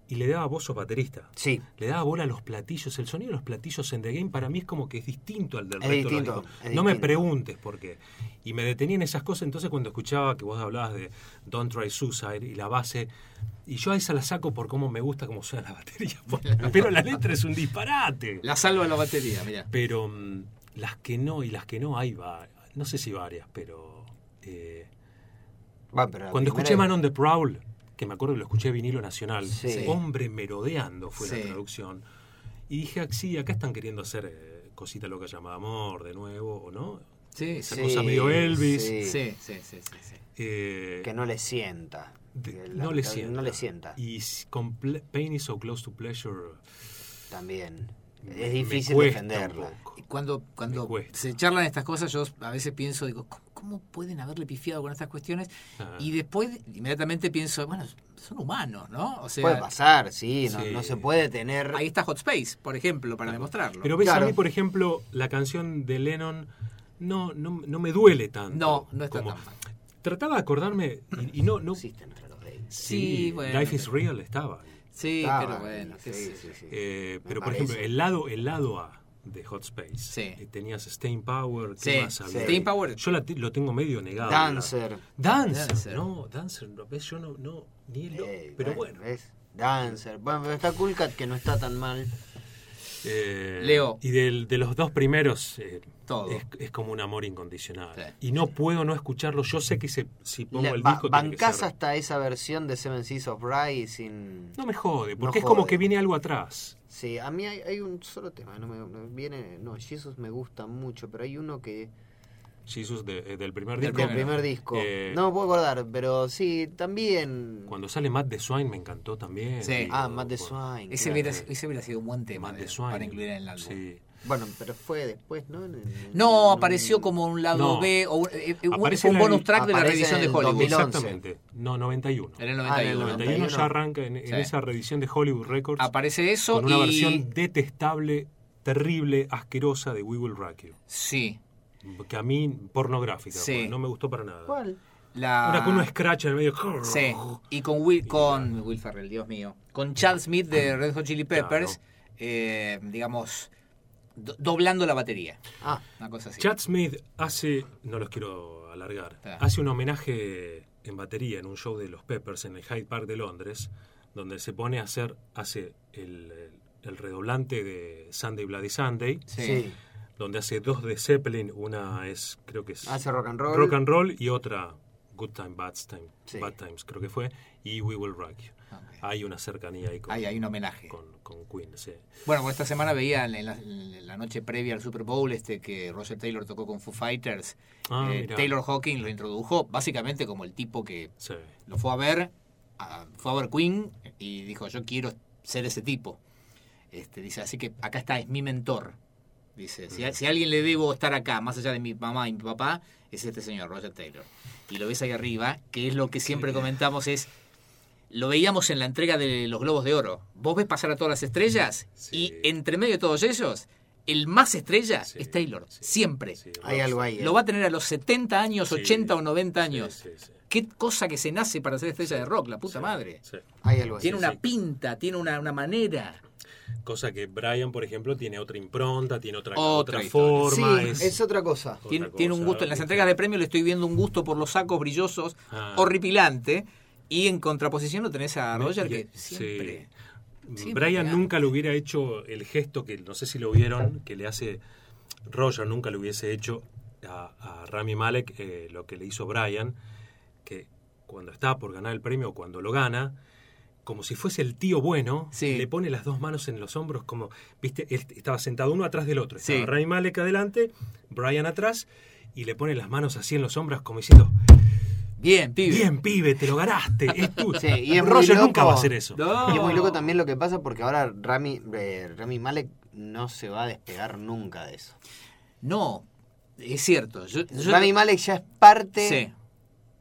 y le daba voz a baterista. Sí, Le daba bola a los platillos. El sonido de los platillos en The Game para mí es como que es distinto al del Es resto de los es No me preguntes por qué. Y me detenía en esas cosas. Entonces, cuando escuchaba que vos hablabas de Don't Try Suicide y la base. Y yo a esa la saco por cómo me gusta cómo suena la batería. Pero la letra es un disparate. La salva la batería, mira. Pero mm, las que no y las que no, hay va, no sé si varias, pero eh, Bueno, pero cuando escuché es- Man on the Prowl, que me acuerdo que lo escuché vinilo nacional, Sí. hombre merodeando fue Sí. la traducción, y dije, ah, sí, acá están queriendo hacer eh, cosita loca llamada amor de nuevo, ¿o no? Sí, Esa sí. cosa medio Elvis. sí. Sí, sí, sí, sí, sí. Eh, Que no le sienta. de- Que la- no le que sienta. No le sienta. Y con Pain is so close to pleasure. También. Es difícil defenderla. Cuando, cuando se charlan estas cosas, yo a veces pienso, digo, ¿cómo, cómo pueden haberle pifiado con estas cuestiones? Ah. Y después inmediatamente pienso, bueno, son humanos, ¿no? O sea, Puede pasar, sí, no, Sí. no se puede tener. ahí está Hot Space, por ejemplo, para demostrarlo. Pero ves Claro. a mí, por ejemplo, la canción de Lennon, no, no, no me duele tanto. No, no está como- tan mal. Trataba de acordarme y, y no, no. existe entre los Davis. Sí, bueno, Life is Real estaba. Sí, Estaba pero bueno. sí, sí, sí. Eh, pero por ejemplo, el lado, el lado A de Hot Space. Sí. eh, tenías Steam Power, ¿qué Sí, más había? Steam Power. Yo la lo tengo medio negado. Dancer. Dancer. Dancer. No, Dancer, ¿lo ves? Yo no, no, ni el Pero bueno. ¿ves? Dancer. Bueno, pero está Cool Cat que no está tan mal. Eh, Leo. Y del- de los dos primeros, eh, Todo. Es, es como un amor incondicional. Sí. Y no puedo no escucharlo. Yo sé que se- si pongo Le- el ba- disco. bancás ser- hasta esa versión de Seven Seas of Rye sin... No me jode, No porque es como que viene algo atrás. Sí, a mí hay, hay un solo tema, no me, no viene, no, Jesus me gusta mucho, pero hay uno que Jesus de- eh, del primer Del disco. del primer disco, Eh, no me puedo acordar, pero sí, también. Cuando sale Matt de Swine me encantó también. Sí. Digo, Ah, Matt de Swine. Ese hubiera, ese hubiera sido un buen tema Matt de- de Swine. para incluir en el álbum. Sí. Bueno, pero fue después, ¿no? En- en- No, en- apareció como un lado No. B o un, eh, eh, un- bonus track de la en de Hollywood. 2011. Exactamente. No, 91. En el Ah, en 91. el 91 ya 91. arranca en, Sí. esa reedición de Hollywood Records Aparece eso con una y... versión detestable, terrible, asquerosa de We Will Rock You. Sí. Que a mí, pornográfica, Sí. pues, no me gustó para nada. ¿Cuál? La... Una con un scratch en el medio. Sí, y con Will, con Will Ferrell, Dios mío. Con Chad Smith de Red Hot Chili Peppers, Claro. eh, digamos, do- doblando la batería. Ah, Una cosa así. Chad Smith hace, no los quiero alargar, Ah. hace un homenaje en batería en un show de los Peppers en el Hyde Park de Londres, donde se pone a hacer, hace el, el- el redoblante de Sunday Bloody Sunday, Sí. sí. donde hace dos de Zeppelin, una es, creo que es Hace rock and roll. Rock and Roll y otra Good Time, Bad Time, Sí. Bad Times, creo que fue, y We Will Rock You. Hay una cercanía ahí con, Ahí hay un homenaje. con, con Queen, sí. Bueno, pues esta semana veía en la, en la noche previa al Super Bowl este que Roger Taylor tocó con Foo Fighters. Ah, Eh. Taylor Hawking lo introdujo básicamente como el tipo que Sí. lo fue a ver, a- fue a ver Queen y dijo, yo quiero ser ese tipo. Este, dice, así que acá está, es mi mentor. Dice, si, a, si a alguien le debo estar acá, más allá de mi mamá y mi papá, es este señor, Roger Taylor. Y lo ves ahí arriba, que es lo que siempre comentamos, es, lo veíamos en la entrega de los Globos de Oro. Vos ves pasar a todas las estrellas Sí. y entre medio de todos ellos, el más estrella Sí, es Taylor, sí, siempre. sí, Hay algo ahí. ¿eh? Lo va a tener a los 70 años, Sí, 80 o 90 años. Sí, sí, sí. Qué cosa que se nace para ser estrella de rock, la puta Sí, madre. sí. Hay algo así. Tiene una sí. pinta, tiene una, una manera. Cosa que Brian, por ejemplo, tiene otra impronta, tiene otra, Otra forma. Sí, es, es otra cosa. otra Tiene, tiene un gusto. En las entregas de premio le estoy viendo un gusto por los sacos brillosos, Ah. horripilante. Y en contraposición lo tenés a Roger, que sí. siempre. siempre Brian nunca le hubiera hecho el gesto que no sé si lo vieron, que le hace Roger nunca le hubiese hecho a, a Rami Malek eh, lo que le hizo Brian, que cuando está por ganar el premio, cuando lo gana, como si fuese el tío bueno, Sí. le pone las dos manos en los hombros, como, viste, él estaba sentado uno atrás del otro, estaba Sí. Rami Malek adelante, Brian atrás, y le pone las manos así en los hombros, como diciendo, Bien, pibe. bien pibe, te lo ganaste, es tu... Sí, y es Roger loco. nunca va a hacer eso. No. Y es muy loco también lo que pasa porque ahora Rami, eh, Rami Malek no se va a despegar nunca de eso. No, es cierto. Yo, yo- Rami Malek ya es parte, Sí,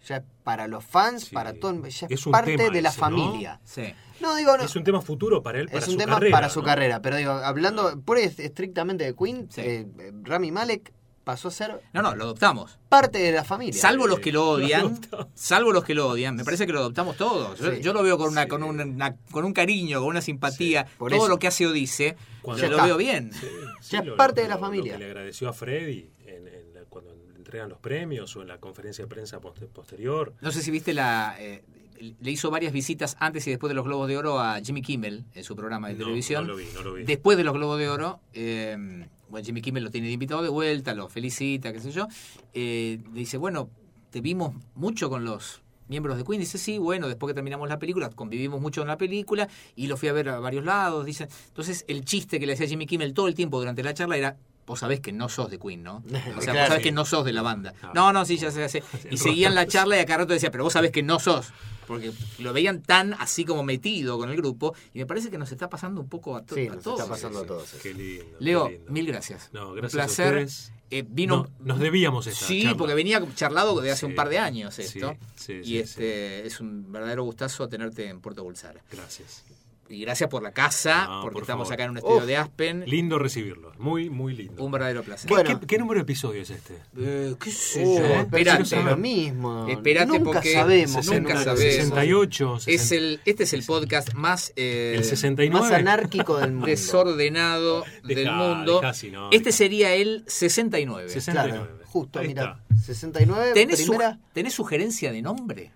ya es para los fans, Sí. para todo, ya es, Es un parte tema de la ese, ¿no? familia. sí. No, digo, no, Es un tema futuro para él, para es un su tema carrera. para su ¿no? carrera, pero digo, hablando por estrictamente de Queen, Sí. eh, Rami Malek pasó a ser No, no, lo adoptamos. parte de la familia. Salvo los que lo odian, salvo los que lo odian, me parece que lo adoptamos todos. Yo, Sí. yo lo veo con una, Sí. con una- con un cariño, con una simpatía. Sí, por Todo eso. lo que hace o dice, Cuando- yo lo está. veo bien. Sí, sí, Ya es parte de la familia. Lo que le agradeció a Freddy en, en la- cuando entregan los premios o en la conferencia de prensa poste- posterior. No sé si viste la. eh, le hizo varias visitas antes y después de los Globos de Oro a Jimmy Kimmel en su programa de No, televisión. no lo vi, no lo vi. Después de los Globos de Oro, eh, bueno, Jimmy Kimmel lo tiene de invitado de vuelta, lo felicita, qué sé yo. Eh, le dice, bueno, te vimos mucho con los miembros de Queen. Dice, sí, bueno, después que terminamos la película, convivimos mucho en la película y lo fui a ver a varios lados. Dice, entonces el chiste que le hacía Jimmy Kimmel todo el tiempo durante la charla era. Vos sabés que no sos de Queen, ¿no? O sea, Claro, vos sabés sí. que no sos de la banda. No, no, sí, ya sé, ya sé. Y seguían la charla y a cada rato decía, pero vos sabés que no sos. Porque lo veían tan así como metido con el grupo. Y me parece que nos está pasando un poco a, to- Sí, a nos todos. está pasando a todos. Qué lindo. Leo, qué lindo. mil gracias. No, Un gracias a placer. ustedes. Eh, vino. No, nos debíamos esta Sí, charla. porque venía charlado de hace un par de años esto. sí, y sí, este es un verdadero gustazo tenerte en Puerto Bulsara. Gracias. Y gracias por la casa, No, porque por estamos favor. acá en un estudio Uf. de Aspen. Lindo recibirlo, muy, muy lindo. Un verdadero placer. ¿Qué, Bueno. qué- qué número de episodio es este? Eh, ¿Qué sé Uh, yo? Esperate. siempre lo mismo. Esperate Nunca porque sabemos. nunca nunca sabemos. 68, Es 60, el, este es el podcast más eh, el 69. Más anárquico del mundo. desordenado del Dejá, mundo. dejá si no, este dejá. sería el 69. 69. Claro, justo, mira. está. 69, ¿Tenés, su-. ¿Tenés sugerencia de nombre?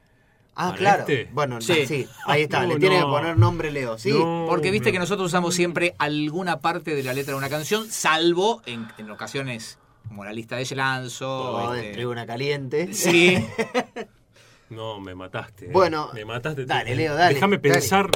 Ah, ¿Para claro. este? Bueno, Sí. sí. ahí está. No, Le tiene no. que poner nombre Leo. Sí. No, Porque viste que nosotros usamos siempre alguna parte de la letra de una canción, salvo en, en ocasiones como la lista de Lanzo. O este, de Tribuna Caliente. Sí, No, me mataste. eh. Bueno, me mataste. dale, Leo, dale, Déjame pensar.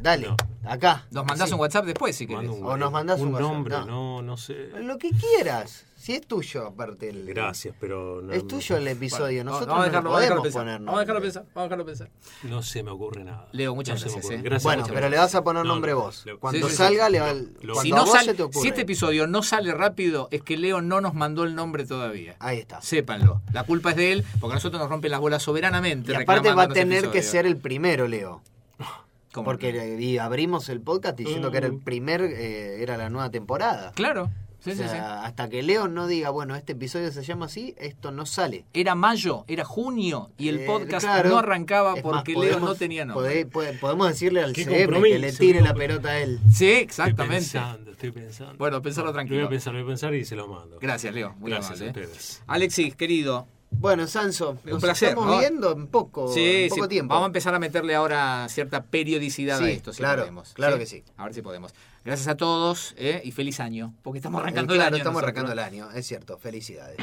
Dale, No. acá. nos mandás Sí. un WhatsApp después si querés. O nos mandás un WhatsApp, nombre, no. no, no sé. Lo que quieras. Si es tuyo, aparte. El... Gracias, pero no, Es tuyo el episodio. Bueno, Nosotros no dejarlo, dejarlo podemos pensar. poner Vamos a dejarlo pensar. Vamos a dejarlo pensar. no se me ocurre nada. Leo, muchas No gracias, eh. Gracias, Bueno, muchas pero le vas a poner No, nombre no, vos. Cuando Sí, sí, sí. salga, le va, Lo- cuando Si, a no vos sal- se te ocurre. si este episodio no sale rápido, es que Leo no nos mandó el nombre todavía. Ahí está. Sépanlo. La culpa es de él, porque a nosotros nos rompen las bolas soberanamente. Y aparte va a reclamándonos tener que ser el primero, Leo. ¿Cómo? Porque eh, y abrimos el podcast diciendo que era el Mm. primer, eh, era la nueva temporada. Claro. Sí, O sí, sea, sí. hasta que Leo no diga, bueno, este episodio se llama así, esto no sale. Era mayo, era junio y el Eh, podcast claro. no arrancaba porque más, Leo no tenía nombre. pode- pode- podemos decirle al CM que le tire la pelota a él. Sí, Estoy exactamente. pensando, estoy pensando. Bueno, pensalo Lo voy tranquilo. a pensar, lo voy a pensar y se lo mando. Gracias, Leo. Muy Gracias amable, a eh. ustedes. Alexis, querido. Bueno, Sanso, Un nos placer, estamos ¿no? viendo en poco, Sí, en poco sí. tiempo. Vamos a empezar a meterle ahora cierta periodicidad a esto, si claro, podemos. claro que sí. A ver si podemos. Gracias a todos eh, y feliz año, porque estamos arrancando claro, el año. estamos nosotros. arrancando el año, es cierto, felicidades.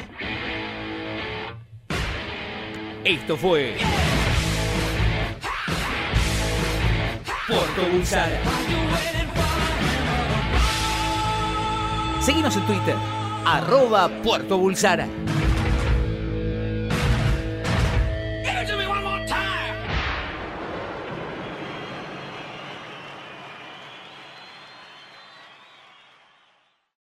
Esto fue Puerto Bulsara. Seguimos en Twitter, arroba Puerto Bulsara.